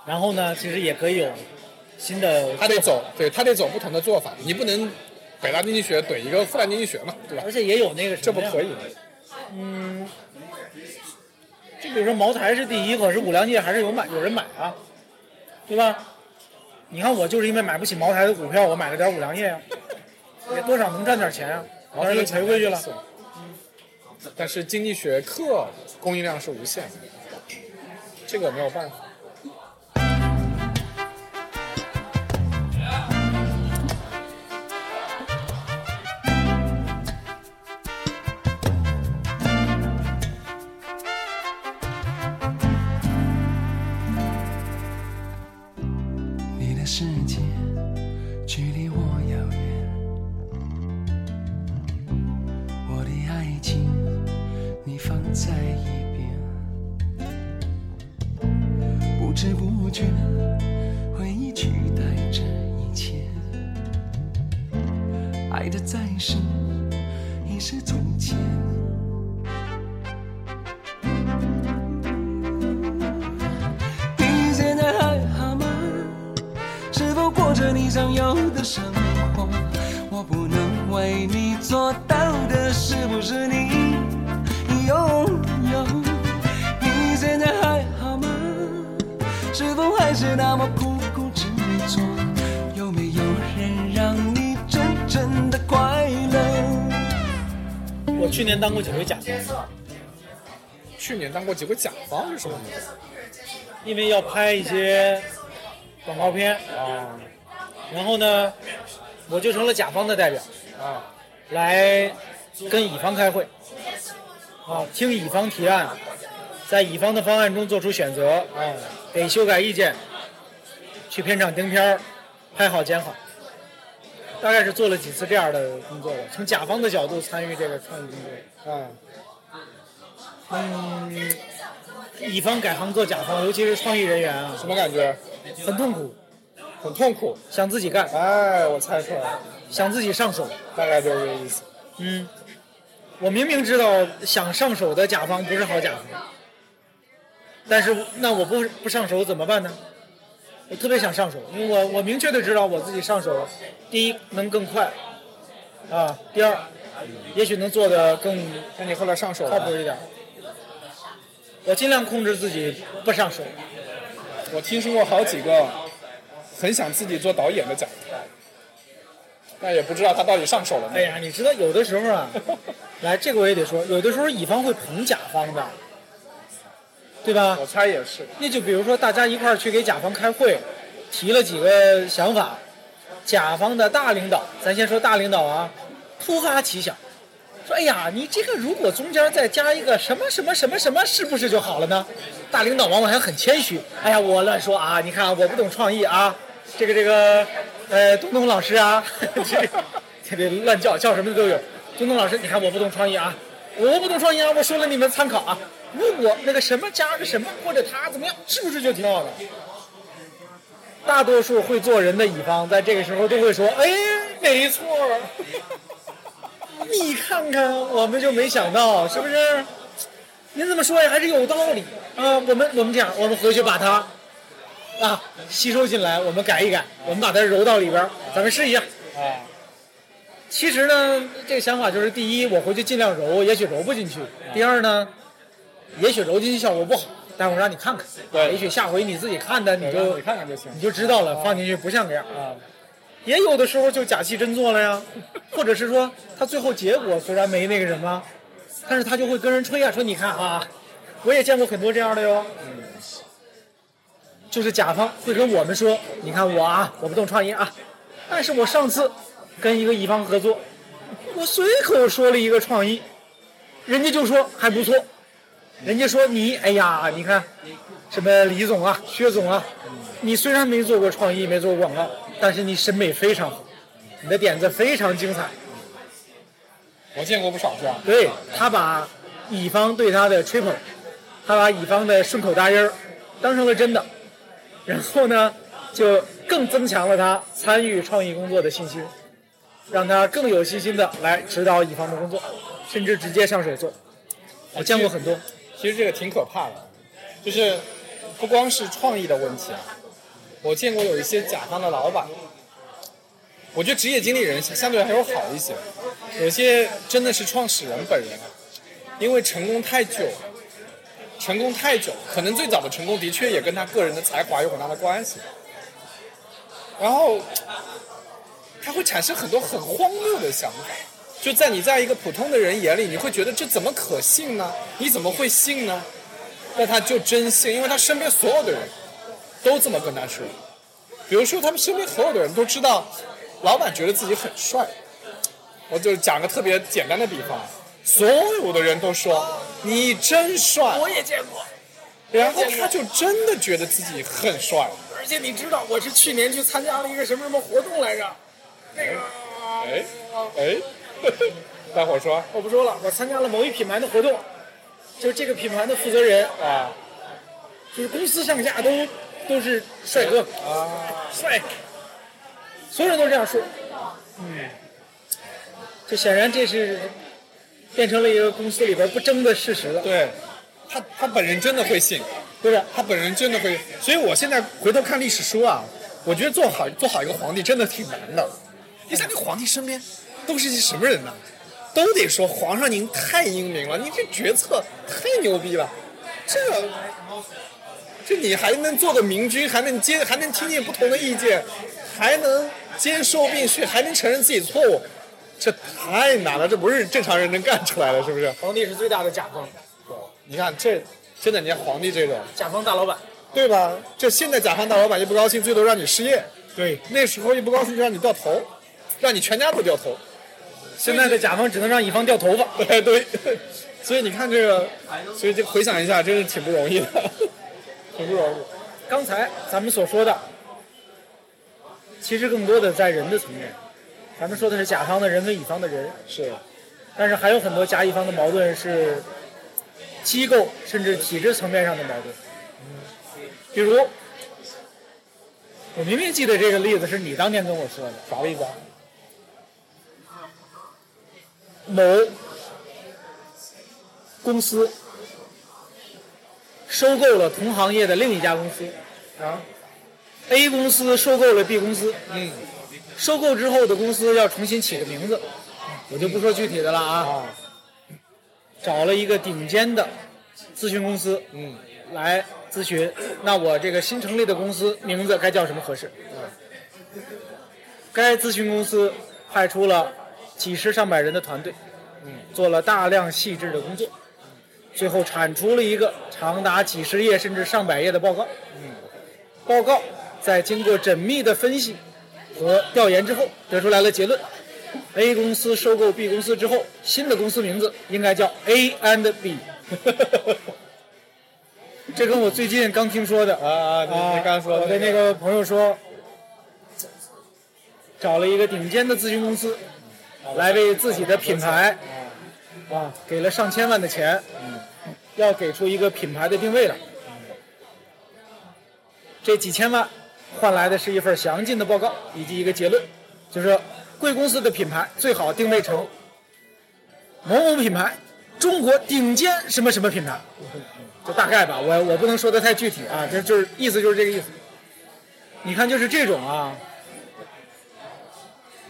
然后呢，其实也可以有新的，他得走，对他得走不同的做法，你不能北大经济学怼一个复旦经济学嘛，对吧而？且也有那个什么这不可以。嗯，就比如说茅台是第一，可是五粮液还是有买有人买啊，对吧？你看我就是因为买不起茅台的股票，我买了点五粮液啊，也多少能赚点钱啊，当然就赔回去了。但是经济学课供应量是无限的，这个没有办法。当过几回甲方是什么意思？因为要拍一些广告片，啊然后呢，我就成了甲方的代表，啊来跟乙方开会，啊，听乙方提案，在乙方的方案中做出选择，啊，给修改意见，去片场盯片儿，拍好剪好。大概是做了几次这样的工作了，从甲方的角度参与这个创意工作。啊！嗯，乙方改行做甲方，尤其是创意人员啊，什么感觉？很痛苦，很痛苦。想自己干，哎，我猜出来了，想自己上手。大概就是这个意思。嗯，我明明知道想上手的甲方不是好甲方，但是那我不不上手怎么办呢？我特别想上手，因为我我明确的知道我自己上手，第一能更快，啊，第二，也许能做的更那你后来上手？靠谱一点。我尽量控制自己不上手。我听说过好几个很想自己做导演的甲方，但也不知道他到底上手了没。哎呀，你知道有的时候啊，来这个我也得说，有的时候乙方会捧甲方的，对吧？我猜也是。那就比如说大家一块儿去给甲方开会，提了几个想法，甲方的大领导，咱先说大领导啊，突发奇想，说哎呀，你这个如果中间再加一个什么什么什么什么，是不是就好了呢？大领导往往还很谦虚，哎呀，我乱说啊，你看我不懂创意啊，这个这个，呃，东东老师啊，这个这个乱叫叫什么都有。东东老师，你看我不懂创意啊，我不懂创意啊，我说了你们参考啊。如果那个什么加个什么或者他怎么样，是不是就挺好的？大多数会做人的乙方在这个时候都会说：“哎，没错，你看看，我们就没想到，是不是？您这么说呀，还是有道理啊。我们我们这样，我们回去把它啊吸收进来，我们改一改，我们把它揉到里边儿，咱们试一下。啊，其实呢，这个想法就是：第一，我回去尽量揉，也许揉不进去；第二呢，也许揉进去效果不好，但我让你看看，对也许下回你自己看的你就你看看就行。你就知道了，放进去不像这样啊。也有的时候就假戏真做了呀，或者是说他最后结果虽然没那个什么，但是他就会跟人吹啊，说你看啊，我也见过很多这样的哟。就是甲方会跟我们说，你看我啊，我不懂创意啊，但是我上次跟一个乙方合作，我随口说了一个创意，人家就说还不错，人家说你，哎呀，你看什么李总啊、薛总啊，你虽然没做过创意，没做过广告，但是你审美非常好，你的点子非常精彩。我见过不少这样。对他把乙方对他的吹捧，他把乙方的顺口答音儿当成了真的，然后呢，就更增强了他参与创意工作的信心，让他更有信心的来指导乙方的工作，甚至直接上手做。我见过很多，其实这个挺可怕的，就是不光是创意的问题啊，我见过有一些甲方的老板，我觉得职业经理人相对还有好一些，有些真的是创始人本人，啊因为成功太久，成功太久，可能最早的成功的确也跟他个人的才华有很大的关系，然后他会产生很多很荒谬的想法。就在你在一个普通的人眼里，你会觉得这怎么可信呢？你怎么会信呢？但他就真信，因为他身边所有的人都这么跟他说。比如说，他们身边所有的人都知道，老板觉得自己很帅。我就讲个特别简单的比方，所有的人都说你真帅，我也见过。然后他就真的觉得自己很帅。而且你知道，我是去年去参加了一个什么什么活动来着？那个，哎哎，大伙儿说我不说了，我参加了某一品牌的活动，就是这个品牌的负责人，啊就是公司上下都都是帅哥，啊，帅，所有人都这样说。嗯，这显然这是变成了一个公司里边不争的事实了，对，他他本人真的会信。不是？他本人真的会，所以我现在回头看历史书啊，我觉得做好做好一个皇帝真的挺难的。你想，这皇帝身边都是些什么人呢？都得说皇上您太英明了，您这决策太牛逼了，这这你还能做个明君，还能接，还能听见不同的意见，还能兼收并蓄，还能承认自己错误，这太难了，这不是正常人能干出来的，是不是？皇帝是最大的甲方，对你看这真的，你看皇帝这种。甲方大老板。对吧？这现在甲方大老板一不高兴，最多让你失业。对，那时候一不高兴就让你掉头，让你全家都掉头。现在的甲方只能让乙方掉头发。对对，所以你看这个，所以就回想一下，真是挺不容易的，挺不容易。刚才咱们所说的，其实更多的在人的层面，咱们说的是甲方的人跟乙方的人，是，但是还有很多甲乙方的矛盾是机构甚至体制层面上的矛盾。比如，我明明记得这个例子是你当年跟我说的，啥例子啊？某公司收购了同行业的另一家公司。啊，A 公司收购了 B 公司，嗯，收购之后的公司要重新起个名字，我就不说具体的了啊，啊，找了一个顶尖的咨询公司嗯，来咨询，那我这个新成立的公司名字该叫什么合适？该咨询公司派出了几十上百人的团队，嗯，做了大量细致的工作，最后产出了一个长达几十页甚至上百页的报告。嗯，报告在经过缜密的分析和调研之后，得出来了结论。：A 公司收购 B 公司之后，新的公司名字应该叫 A and B。这跟我最近刚听说的。啊啊，你你刚说的我的那个。朋友说，找了一个顶尖的咨询公司，来为自己的品牌，啊，给了上千万的钱，要给出一个品牌的定位来。这几千万换来的是一份详尽的报告以及一个结论，就是贵公司的品牌最好定位成某某品牌，中国顶尖什么什么品牌。就大概吧，我我不能说的太具体啊，这就是意思就是这个意思。你看，就是这种啊，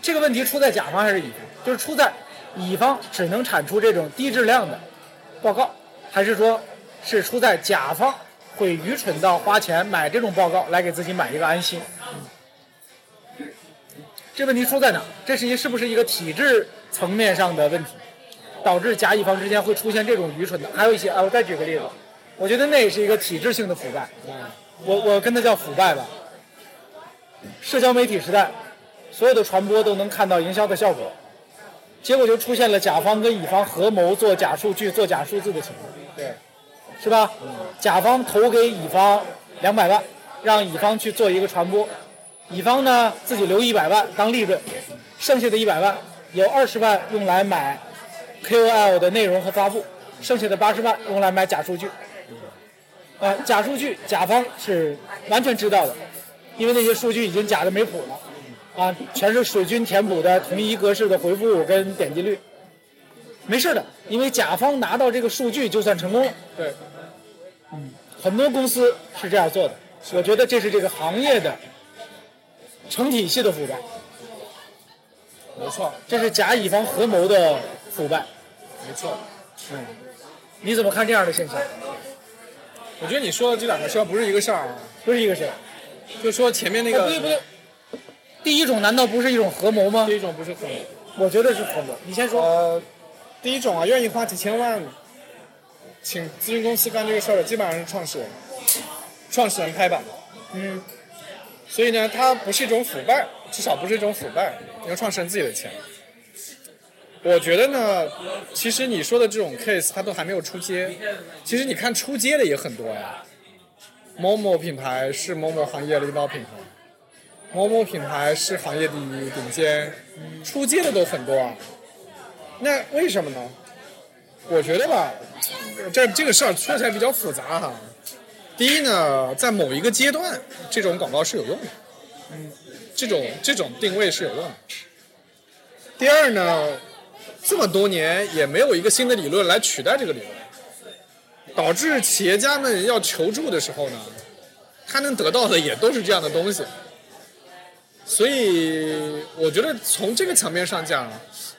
这个问题出在甲方还是乙方？就是出在乙方只能产出这种低质量的报告，还是说是出在甲方会愚蠢到花钱买这种报告来给自己买一个安心？这问题出在哪？这是一是不是一个体制层面上的问题，导致甲乙方之间会出现这种愚蠢的？还有一些啊，我再举个例子。我觉得那也是一个体制性的腐败，我我跟它叫腐败吧。社交媒体时代，所有的传播都能看到营销的效果，结果就出现了甲方跟乙方合谋做假数据、做假数字的情况。对，是吧？甲方投给乙方两百万，让乙方去做一个传播，乙方呢自己留一百万当利润，剩下的一百万有二十万用来买 KOL 的内容和发布，剩下的八十万用来买假数据。呃，假数据甲方是完全知道的，因为那些数据已经假的没谱了，啊，全是水军填补的同一格式的回复跟点击率。没事的，因为甲方拿到这个数据就算成功了。对，很多公司是这样做的，我觉得这是这个行业的成体系的腐败，没错，这是甲乙方合谋的腐败。没错。嗯你怎么看这样的现象？我觉得你说的这两个事儿不是一个事儿啊，不是一个事儿。就说前面那个哎不对不对，第一种难道不是一种合谋吗第？一种不是合谋，我觉得是合谋。你先说。呃，第一种啊，愿意花几千万请咨询公司干这个事儿的，基本上是创始人，创始人拍板。嗯，所以呢，它不是一种腐败，至少不是一种腐败，因为创始人自己的钱。我觉得呢，其实你说的这种 case，它都还没有出街。其实你看出街的也很多呀。某某品牌是某某行业领导品牌，某某品牌是行业第一顶尖，出街的都很多啊。那为什么呢？我觉得吧，这这个事儿说起来比较复杂哈。第一呢，在某一个阶段，这种广告是有用的，嗯，这种这种定位是有用的。第二呢，这么多年也没有一个新的理论来取代这个理论，导致企业家们要求助的时候呢，他能得到的也都是这样的东西。所以我觉得从这个层面上讲，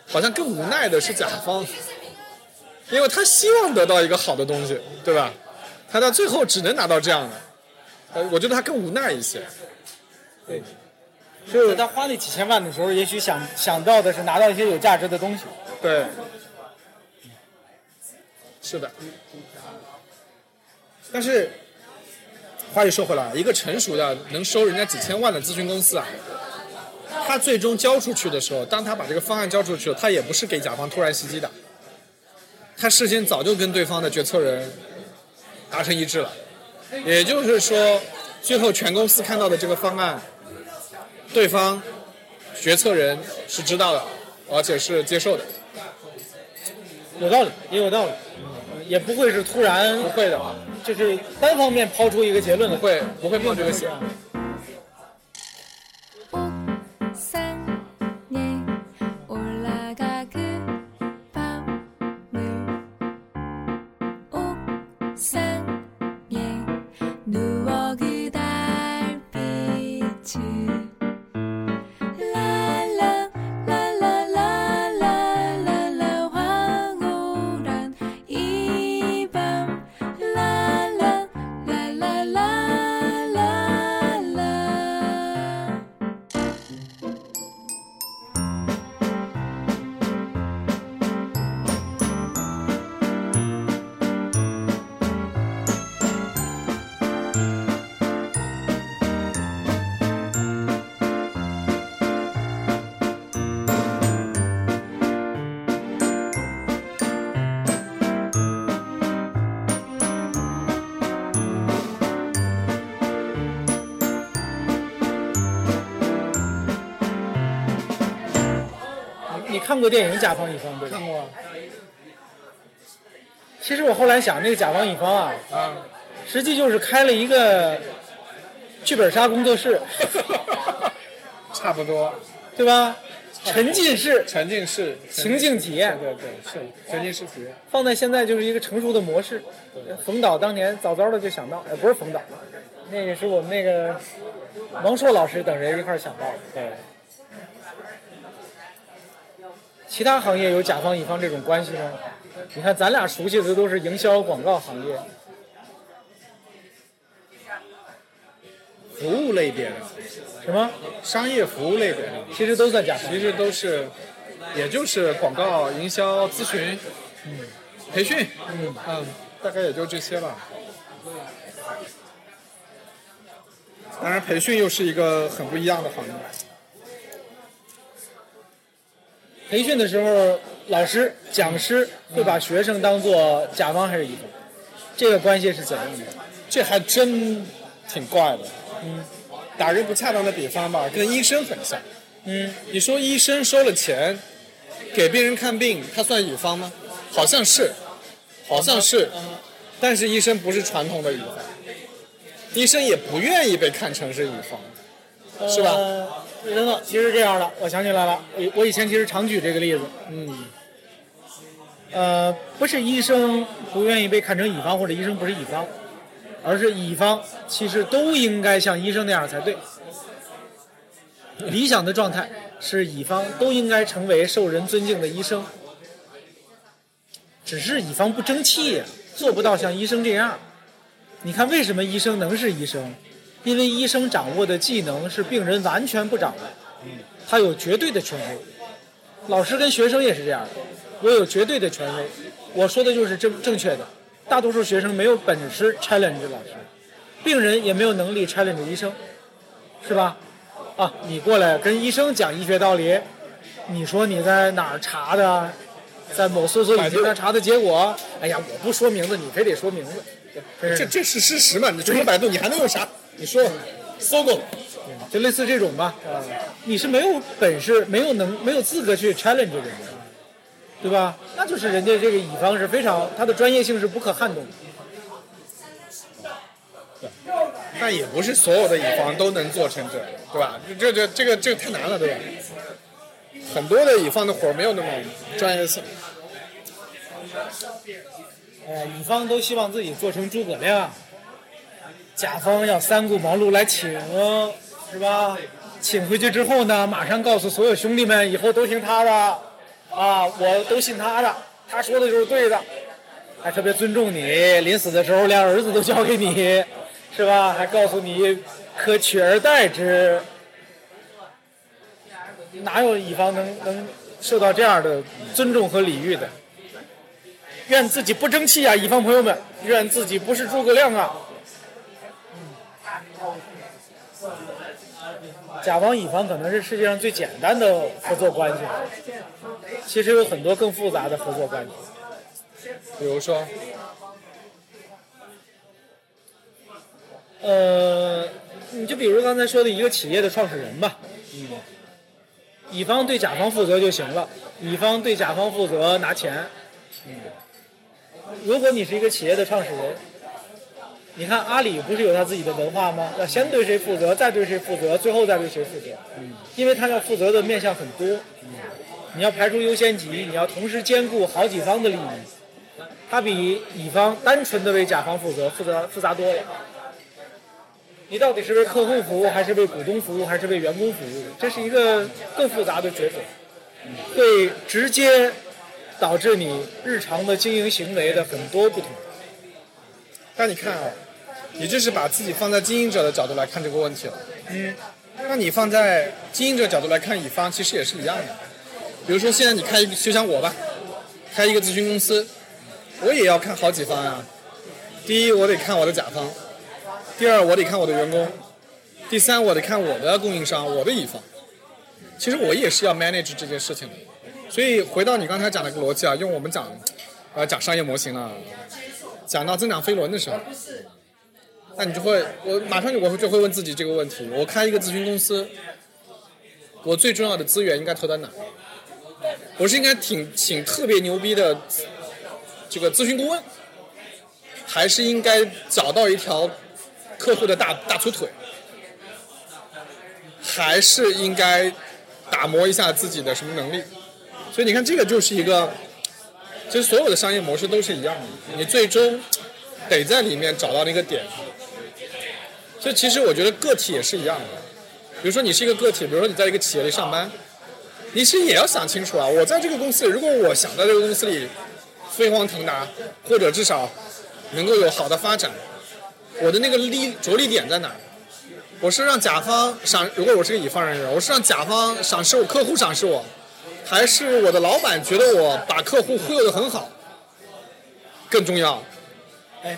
好像更无奈的是甲方，因为他希望得到一个好的东西，对吧？他到最后只能拿到这样的，呃，我觉得他更无奈一些。对就是他花那几千万的时候，也许想想到的是拿到一些有价值的东西。对，是的。但是话又说回来，一个成熟的能收人家几千万的咨询公司啊，他最终交出去的时候，当他把这个方案交出去，他也不是给甲方突然袭击的，他事先早就跟对方的决策人达成一致了。也就是说，最后全公司看到的这个方案，对方决策人是知道的，而且是接受的。有道理，也有道理，也不会是突然不会的，就是单方面抛出一个结论的，不会不会冒这个险。看过电影《甲方乙方》对吧？看过。其实我后来想，那个甲方乙方啊，啊，实际就是开了一个剧本杀工作室，差不多，对吧？沉浸式沉浸式情境体验，对对是沉浸式体验。放在现在就是一个成熟的模式。冯导当年早早的就想到，哎，不是冯导，那个是我们那个王朔老师等人一块儿想到的。对。其他行业有甲方乙方这种关系吗？你看咱俩熟悉的都是营销广告行业，服务类别的，什么商业服务类别的，其实都算甲方。其实都是，也就是广告、营销、咨询、嗯，培训，嗯嗯，大概也就这些吧。当然，培训又是一个很不一样的行业。培训的时候，老师、讲师会把学生当做甲方还是乙方？这个关系是怎样的？这还真挺怪的。嗯，打个不恰当的比方吧，跟医生很像。嗯，你说医生收了钱给病人看病，他算乙方吗？好像是，好像是，但是医生不是传统的乙方，医生也不愿意被看成是乙方，是吧？呃等等，其实这样的，我想起来了，我我以前其实常举这个例子，嗯，呃，不是医生不愿意被看成乙方，或者医生不是乙方，而是乙方其实都应该像医生那样才对。理想的状态是乙方都应该成为受人尊敬的医生，只是乙方不争气，做不到像医生这样。你看，为什么医生能是医生？因为医生掌握的技能是病人完全不掌握，他有绝对的权威。老师跟学生也是这样的，我有绝对的权威，我说的就是正正确的。大多数学生没有本事 challenge 老师，病人也没有能力 challenge 医生，是吧？啊，你过来跟医生讲医学道理，你说你在哪儿查的，在某搜索引擎上查的结果，哎呀，我不说名字，你非得说名字，这这是事实嘛？你除了百度，你还能用啥？你说，搜狗，就类似这种吧。你是没有本事、没有能、没有资格去 challenge 人的，对吧？那就是人家这个乙方是非常他的专业性是不可撼动的。但也不是所有的乙方都能做成这，对吧？这这这个这个太难了，对吧？很多的乙方的活儿没有那么专业性。呃，乙方都希望自己做成诸葛亮，甲方要三顾茅庐来请，是吧？请回去之后呢，马上告诉所有兄弟们，以后都听他的，啊，我都信他的，他说的就是对的，还特别尊重你，临死的时候连儿子都交给你，是吧？还告诉你可取而代之，哪有乙方能能受到这样的尊重和礼遇的？愿自己不争气啊，乙方朋友们，愿自己不是诸葛亮啊。甲方乙方可能是世界上最简单的合作关系，其实有很多更复杂的合作关系。比如说，呃，你就比如刚才说的一个企业的创始人吧，嗯，乙方对甲方负责就行了，乙方对甲方负责拿钱，嗯，如果你是一个企业的创始人，你看阿里不是有他自己的文化吗？要先对谁负责，再对谁负责，最后再对谁负责，因为他要负责的面向很多，你要排除优先级，你要同时兼顾好几方的利益，它比乙方单纯的为甲方负责复杂复杂多了。你到底是为客户服务，还是为股东服务，还是为员工服务？这是一个更复杂的抉择，会直接导致你日常的经营行为的很多不同。但你看啊，你这是把自己放在经营者的角度来看这个问题了。嗯，那你放在经营者角度来看乙方，其实也是一样的。比如说现在你开一个，就像我吧，开一个咨询公司，我也要看好几方呀。第一，我得看我的甲方；第二，我得看我的员工；第三，我得看我的供应商，我的乙方。其实我也是要 manage 这件事情的。所以回到你刚才讲的个逻辑啊，用我们讲，呃，讲商业模型了，讲到增长飞轮的时候，那你就会，我马上就我就会问自己这个问题：我开一个咨询公司，我最重要的资源应该投在哪？我是应该请请特别牛逼的这个咨询顾问，还是应该找到一条客户的大大粗腿？还是应该打磨一下自己的什么能力？所以你看，这个就是一个，其实所有的商业模式都是一样的，你最终得在里面找到那个点。所以其实我觉得个体也是一样的，比如说你是一个个体，比如说你在一个企业里上班，你其实也要想清楚啊，我在这个公司里，如果我想在这个公司里飞黄腾达，或者至少能够有好的发展，我的那个力着力点在哪？我是让甲方赏，如果我是个乙方人员，我是让甲方赏识我，客户赏识我，还是我的老板觉得我把客户忽悠的很好更重要？哎，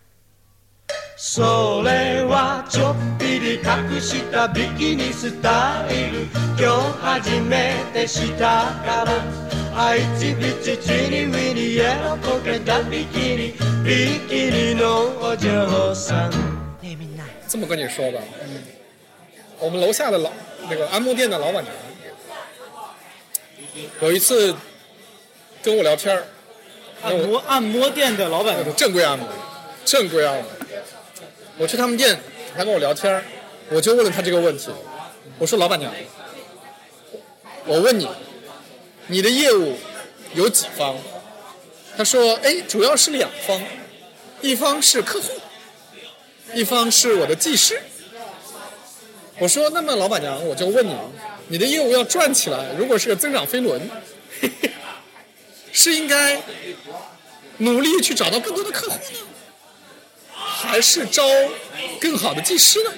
それはちょっぴり隠したビキニスタイル今日初めてしたからあいちびちちにウィに喜べたビキニビキニのお嬢さんねえみんな这么跟你说吧，我们楼下的老那个按摩店的老板娘，有一次跟我聊天儿，按摩按摩店的老板正规按摩，正规按摩。 我去他们店，他跟我聊天儿，我就问了他这个问题，我说老板娘，我问你，你的业务有几方？他说，哎，主要是两方，一方是客户，一方是我的技师。我说，那么老板娘，我就问你，你的业务要转起来，如果是个增长飞轮，是应该努力去找到更多的客户呢，还是招更好的技师呢？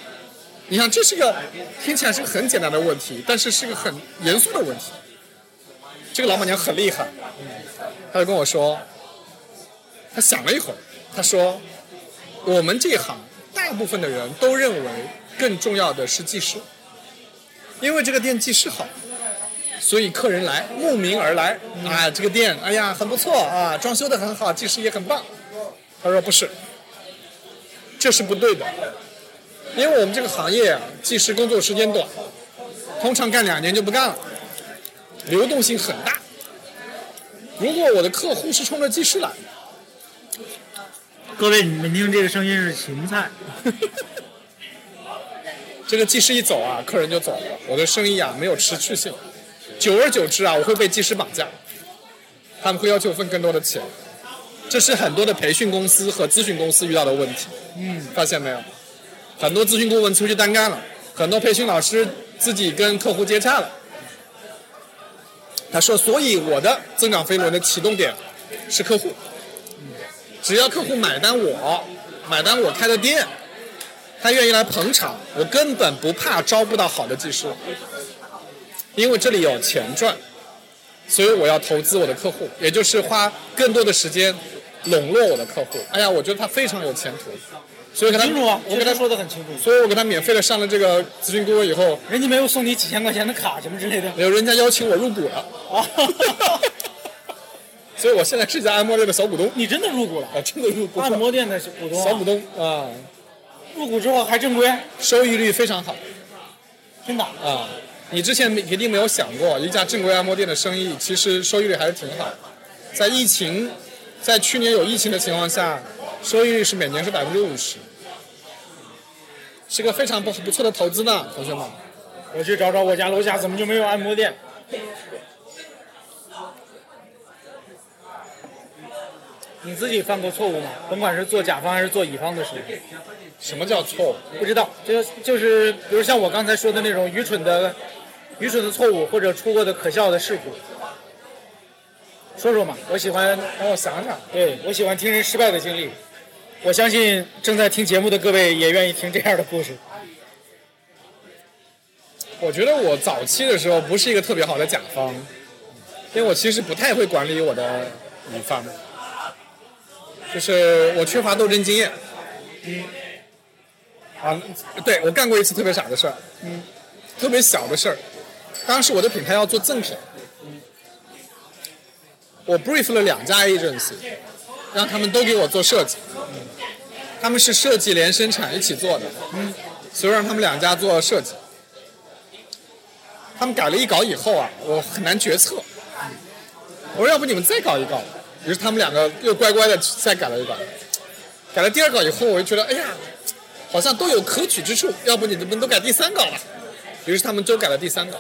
你看，这是个听起来是个很简单的问题，但是是个很严肃的问题。这个老板娘很厉害，她就跟我说，她想了一会儿，她说，我们这一行大部分的人都认为更重要的是技师，因为这个店技师好，所以客人来慕名而来啊，这个店哎呀很不错啊，装修的很好，技师也很棒。他说不是，这是不对的，因为我们这个行业啊，技师工作时间短，通常干两年就不干了，流动性很大。如果我的客户是冲着技师来的，各位，你们听这个声音是芹菜。这个技师一走啊，客人就走了，我的生意啊没有持续性，久而久之啊，我会被技师绑架，他们会要求我分更多的钱，这是很多的培训公司和咨询公司遇到的问题。嗯，发现没有？很多咨询顾问出去单干了，很多培训老师自己跟客户接洽了。他说，所以我的增长飞轮的启动点是客户，只要客户买单我，买单我开的店。他愿意来捧场，我根本不怕招不到好的技师，因为这里有钱赚，所以我要投资我的客户，也就是花更多的时间笼络我的客户。哎呀，我觉得他非常有前途，所以给他清楚啊，我给他跟他说的很清楚。所以我给他免费的上了这个咨询顾问以后，人家没有送你几千块钱的卡什么之类的。没有人家邀请我入股了，啊，所以我现在是一家按摩店的小股东，你真的入股了？啊，真的入股了，按摩店的股东啊，小股东啊，入股之后还正规，收益率非常好。真的。啊，你之前一定没有想过，一家正规按摩店的生意其实收益率还是挺好的。在疫情，在去年有疫情的情况下，收益率是每年是百分之五十，是个非常不不错的投资呢，同学们。我去找找我家楼下怎么就没有按摩店？你自己犯过错误吗？甭管是做甲方还是做乙方的时候，什么叫错误？不知道，就就是比如像我刚才说的那种愚蠢的、愚蠢的错误，或者出过的可笑的事故，说说嘛。我喜欢，让我想想。对我喜欢听人失败的经历。我相信正在听节目的各位也愿意听这样的故事。我觉得我早期的时候不是一个特别好的甲方，因为我其实不太会管理我的乙方，就是我缺乏斗争经验。嗯。啊，对我干过一次特别傻的事儿，嗯，特别小的事儿。当时我的品牌要做赠品，我 brief 了两家 agency，让他们都给我做设计。他们是设计连生产一起做的，嗯，所以让他们两家做设计。他们改了一稿以后啊，我很难决策。我说要不你们再搞一稿，于是他们两个又乖乖的再改了一稿。改了第二稿以后，我就觉得哎呀，好像都有可取之处，要不你们都改第三稿吧。于是他们都改了第三稿。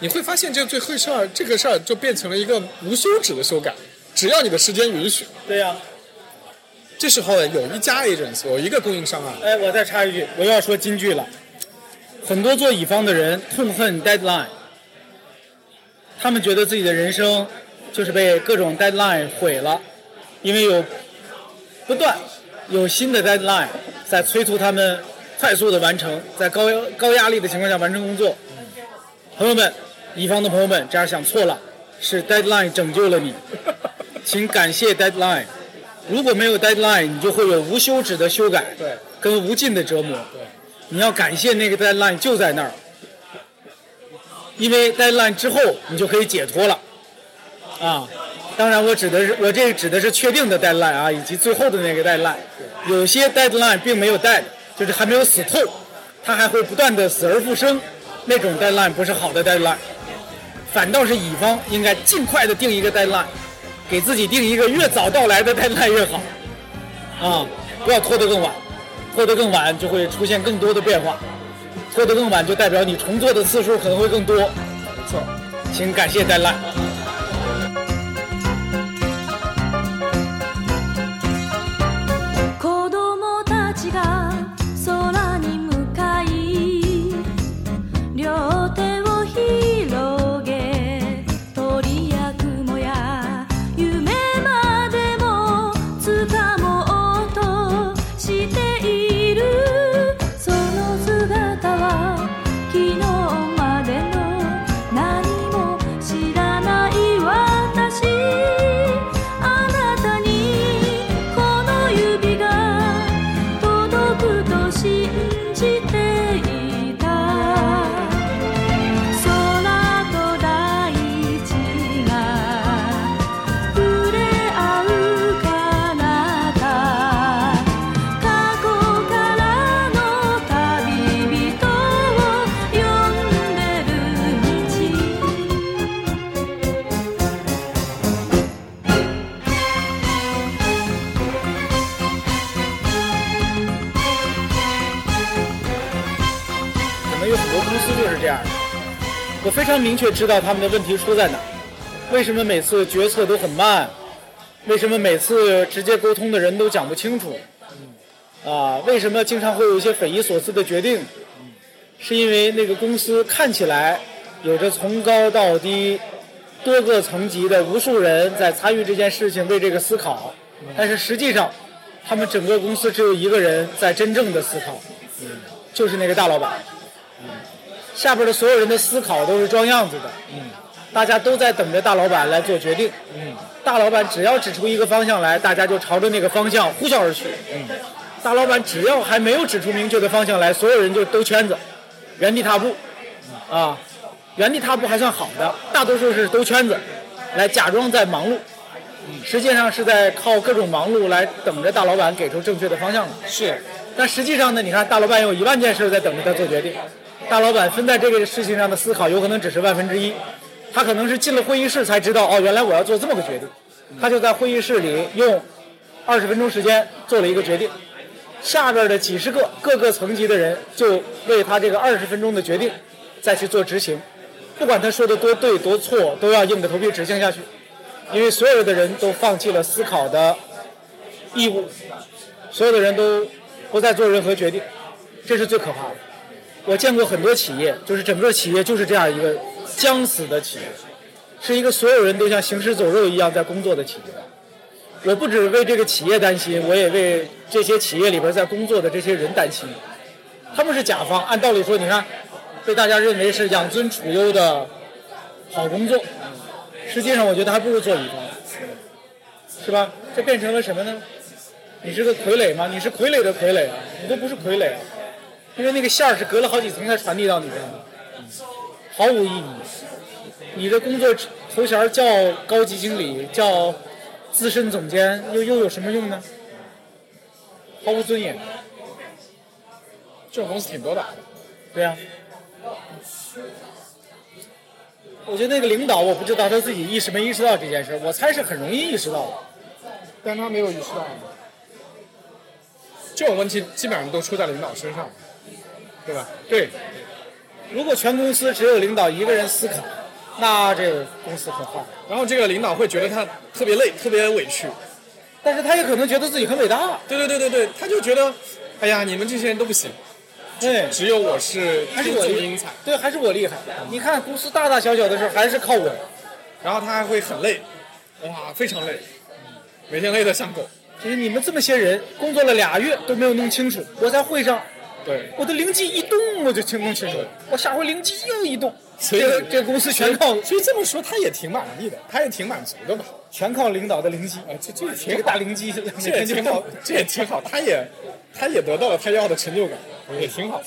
你会发现这最后事儿，这个事儿就变成了一个无休止的修改，只要你的时间允许。对呀、这时候有一家 agency，有一个供应商啊，哎，我再插一句，我又要说金句了。很多做乙方的人痛恨 deadline，他们觉得自己的人生就是被各种 deadline 毁了，因为有不断有新的 deadline 在催促他们快速的完成，在高高压力的情况下完成工作。朋友们，乙方的朋友们，这样想错了，是 deadline 拯救了你，请感谢 deadline。如果没有 deadline，你就会有无休止的修改，对，跟无尽的折磨。对，你要感谢那个 deadline 就在那儿，因为 deadline 之后你就可以解脱了。啊，当然我指的是我这个指的是确定的 deadline 啊，以及最后的那个 deadline。有些 deadline 并没有 dead，就是还没有死透，它还会不断的死而复生，那种 deadline 不是好的 deadline。反倒是乙方应该尽快的定一个 deadline，给自己定一个越早到来的 deadline 越好。啊，不要拖得更晚，拖得更晚就会出现更多的变化，拖得更晚就代表你重做的次数可能会更多。没错，请感谢 deadline。明确知道他们的问题出在哪，为什么每次决策都很慢，为什么每次直接沟通的人都讲不清楚，啊，为什么经常会有一些匪夷所思的决定，是因为那个公司看起来有着从高到低多个层级的无数人在参与这件事情，为这个思考，但是实际上，他们整个公司只有一个人在真正的思考，就是那个大老板。下边的所有人的思考都是装样子的，嗯。大家都在等着大老板来做决定，嗯。大老板只要指出一个方向来，大家就朝着那个方向呼啸而去，嗯。大老板只要还没有指出明确的方向来，所有人就兜圈子，原地踏步，啊，原地踏步还算好的，大多数是兜圈子，来假装在忙碌，实际上是在靠各种忙碌来等着大老板给出正确的方向来。是，但实际上呢，你看大老板有一万件事在等着他做决定，大老板分在这个事情上的思考有可能只是万分之一，他可能是进了会议室才知道哦，原来我要做这么个决定，他就在会议室里用二十分钟时间做了一个决定，下边的几十个各个层级的人就为他这个二十分钟的决定再去做执行，不管他说的多对多错，都要硬着头皮执行下去，因为所有的人都放弃了思考的义务，所有的人都不再做任何决定，这是最可怕的。我见过很多企业，就是整个企业就是这样一个将死的企业，是一个所有人都像行尸走肉一样在工作的企业。我不只为这个企业担心，我也为这些企业里边在工作的这些人担心。他们是甲方，按道理说，你看，被大家认为是养尊处优的好工作，实际上我觉得还不如做乙方，是吧？这变成了什么呢？你是个傀儡吗？你是傀儡的傀儡啊，你都不是傀儡，因为那个线儿是隔了好几层才传递到你这儿的，毫无意义。你的工作头衔儿叫高级经理，叫资深总监，又又有什么用呢？毫无尊严。这种公司挺多的。对呀、我觉得那个领导，我不知道他自己意识没意识到这件事，我猜是很容易意识到的。但他没有意识到。这种问题基本上都出在领导身上，对吧？对，如果全公司只有领导一个人思考，那这个公司很坏。然后这个领导会觉得他特别累，特别委屈。但是他也可能觉得自己很伟大。对对对对对，他就觉得，哎呀，你们这些人都不行，对，只有我是还是我厉天英才。对，还是我厉害。你看公司大大小小的事还是靠我。然后他还会很累，哇，非常累，每天累得像狗。就是你们这么些人工作了俩月都没有弄清楚，我在会上对，我的灵机一动我就清弄清楚，我下回灵机又一动，所以这个这个公司全靠所以这么说，他也挺满意的，他也挺满足的吧。全靠领导的灵机，啊，这这也这个挺好，大灵机这也挺好，这也挺好，他也他也得到了他要的成就感，也挺好。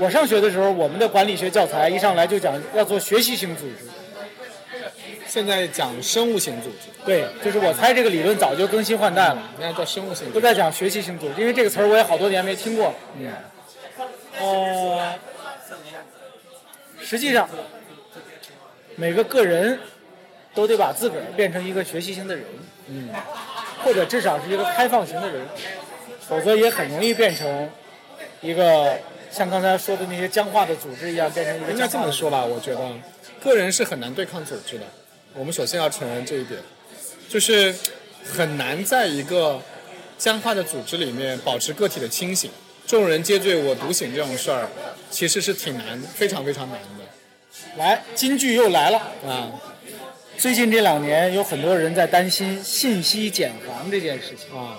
我上学的时候，我们的管理学教材一上来就讲要做学习型组织。现在讲生物型组织，对，就是我猜这个理论早就更新换代了，应该叫生物型组织。都在讲学习型组织，因为这个词儿我也好多年没听过。嗯。呃，实际上，每个个人都得把自个儿变成一个学习型的人，嗯，或者至少是一个开放型的人，否则也很容易变成一个像刚才说的那些僵化的组织一样，变成一个应该这么说吧，我觉得个人是很难对抗组织的。我们首先要承认这一点，就是很难在一个僵化的组织里面保持个体的清醒。众人皆醉我独醒这种事儿，其实是挺难，非常非常难的来，金句又来了。啊。最近这两年，有很多人在担心信息茧房这件事情。啊，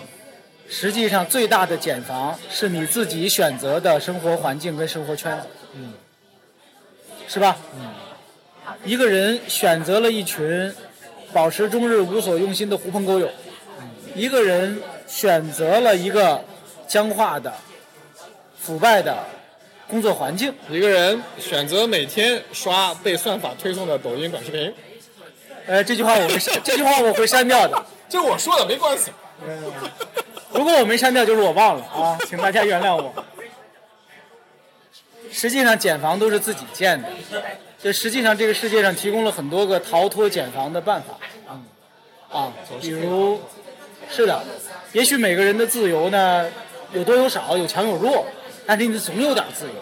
实际上，最大的茧房是你自己选择的生活环境跟生活圈子。嗯，是吧？嗯。一个人选择了一群保持终日无所用心的狐朋狗友，一个人选择了一个僵化的、腐败的工作环境，一个人选择每天刷被算法推送的抖音短视频，呃，这句话我会删，这句话我会删掉的。这我说的没关系。如果我没删掉，就是我忘了啊，请大家原谅我。实际上，茧房都是自己建的。就实际上，这个世界上提供了很多个逃脱茧房的办法。嗯，啊，比如，是的，也许每个人的自由呢，有多有少，有强有弱，但是你总有点自由。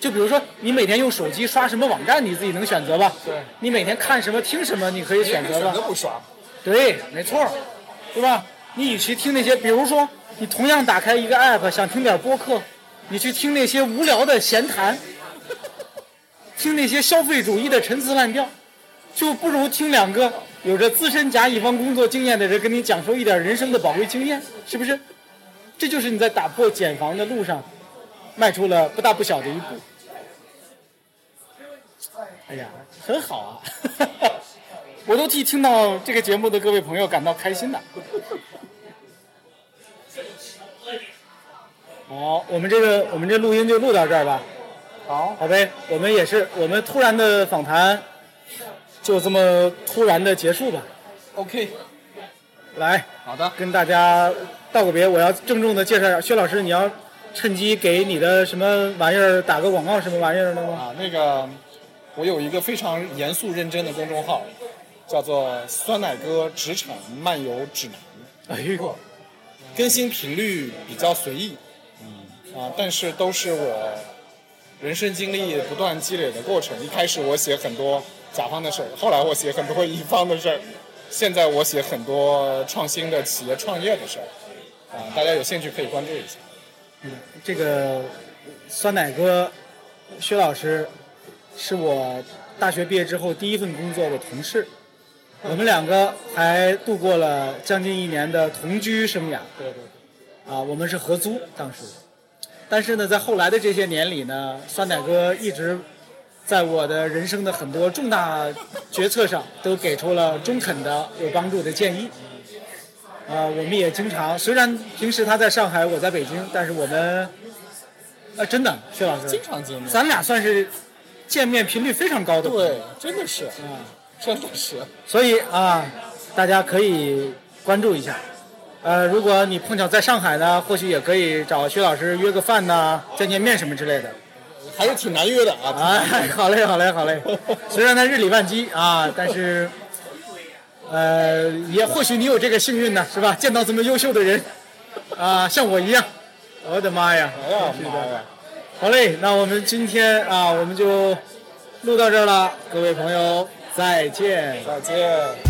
就比如说，你每天用手机刷什么网站，你自己能选择吧？对。你每天看什么、听什么，你可以选择吧选择？不刷。对，没错，对吧？你与其听那些，比如说，你同样打开一个 app 想听点播客，你去听那些无聊的闲谈，听那些消费主义的陈词滥调，就不如听两个有着资深甲乙方工作经验的人跟你讲述一点人生的宝贵经验，是不是？这就是你在打破茧房的路上迈出了不大不小的一步。哎呀，很好啊！我都替听到这个节目的各位朋友感到开心的。好，我们这个我们这录音就录到这儿吧。好，好呗。我们也是，我们突然的访谈就这么突然的结束吧。OK，来，好的。跟大家道个别，我要郑重的介绍一下，薛老师，你要趁机给你的什么玩意儿打个广告，什么玩意儿的吗？啊，那个我有一个非常严肃认真的公众号，叫做“酸奶哥职场漫游指南哎呦，”，更新频率比较随意，嗯啊，但是都是我人生经历不断积累的过程。一开始我写很多甲方的事儿，后来我写很多乙方的事儿，现在我写很多创新的企业创业的事儿，啊，大家有兴趣可以关注一下。嗯这个酸奶哥薛老师是我大学毕业之后第一份工作的同事，我们两个还度过了将近一年的同居生涯。对对。啊，我们是合租当时，但是呢，在后来的这些年里呢，酸奶哥一直在我的人生的很多重大决策上都给出了中肯的、有帮助的建议。啊，我们也经常，虽然平时他在上海，我在北京，但是我们，啊，真的，薛老师，经常见面咱俩算是见面频率非常高的朋友。对，真的是，啊，真的是。所以啊，大家可以关注一下。呃，如果你碰巧在上海呢，或许也可以找薛老师约个饭呐、见见面什么之类的。还是挺难约的啊。哎，好嘞，好嘞，好嘞。虽然他日理万机啊，但是，呃，也或许你有这个幸运呢，是吧？见到这么优秀的人，啊，像我一样。我的妈呀！哎呀妈呀！好嘞，那我们今天啊，我们就录到这儿了，各位朋友，再见。再见。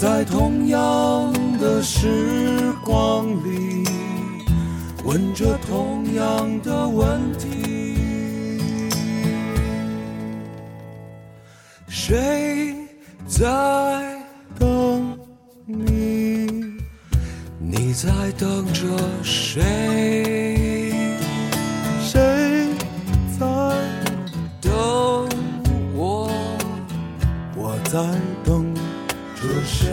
在同样的时光里，问着同样的问题。谁在等你？你在等着谁？谁在等我？我在等谁？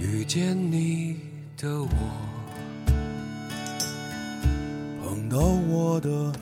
遇见你的我，碰到我的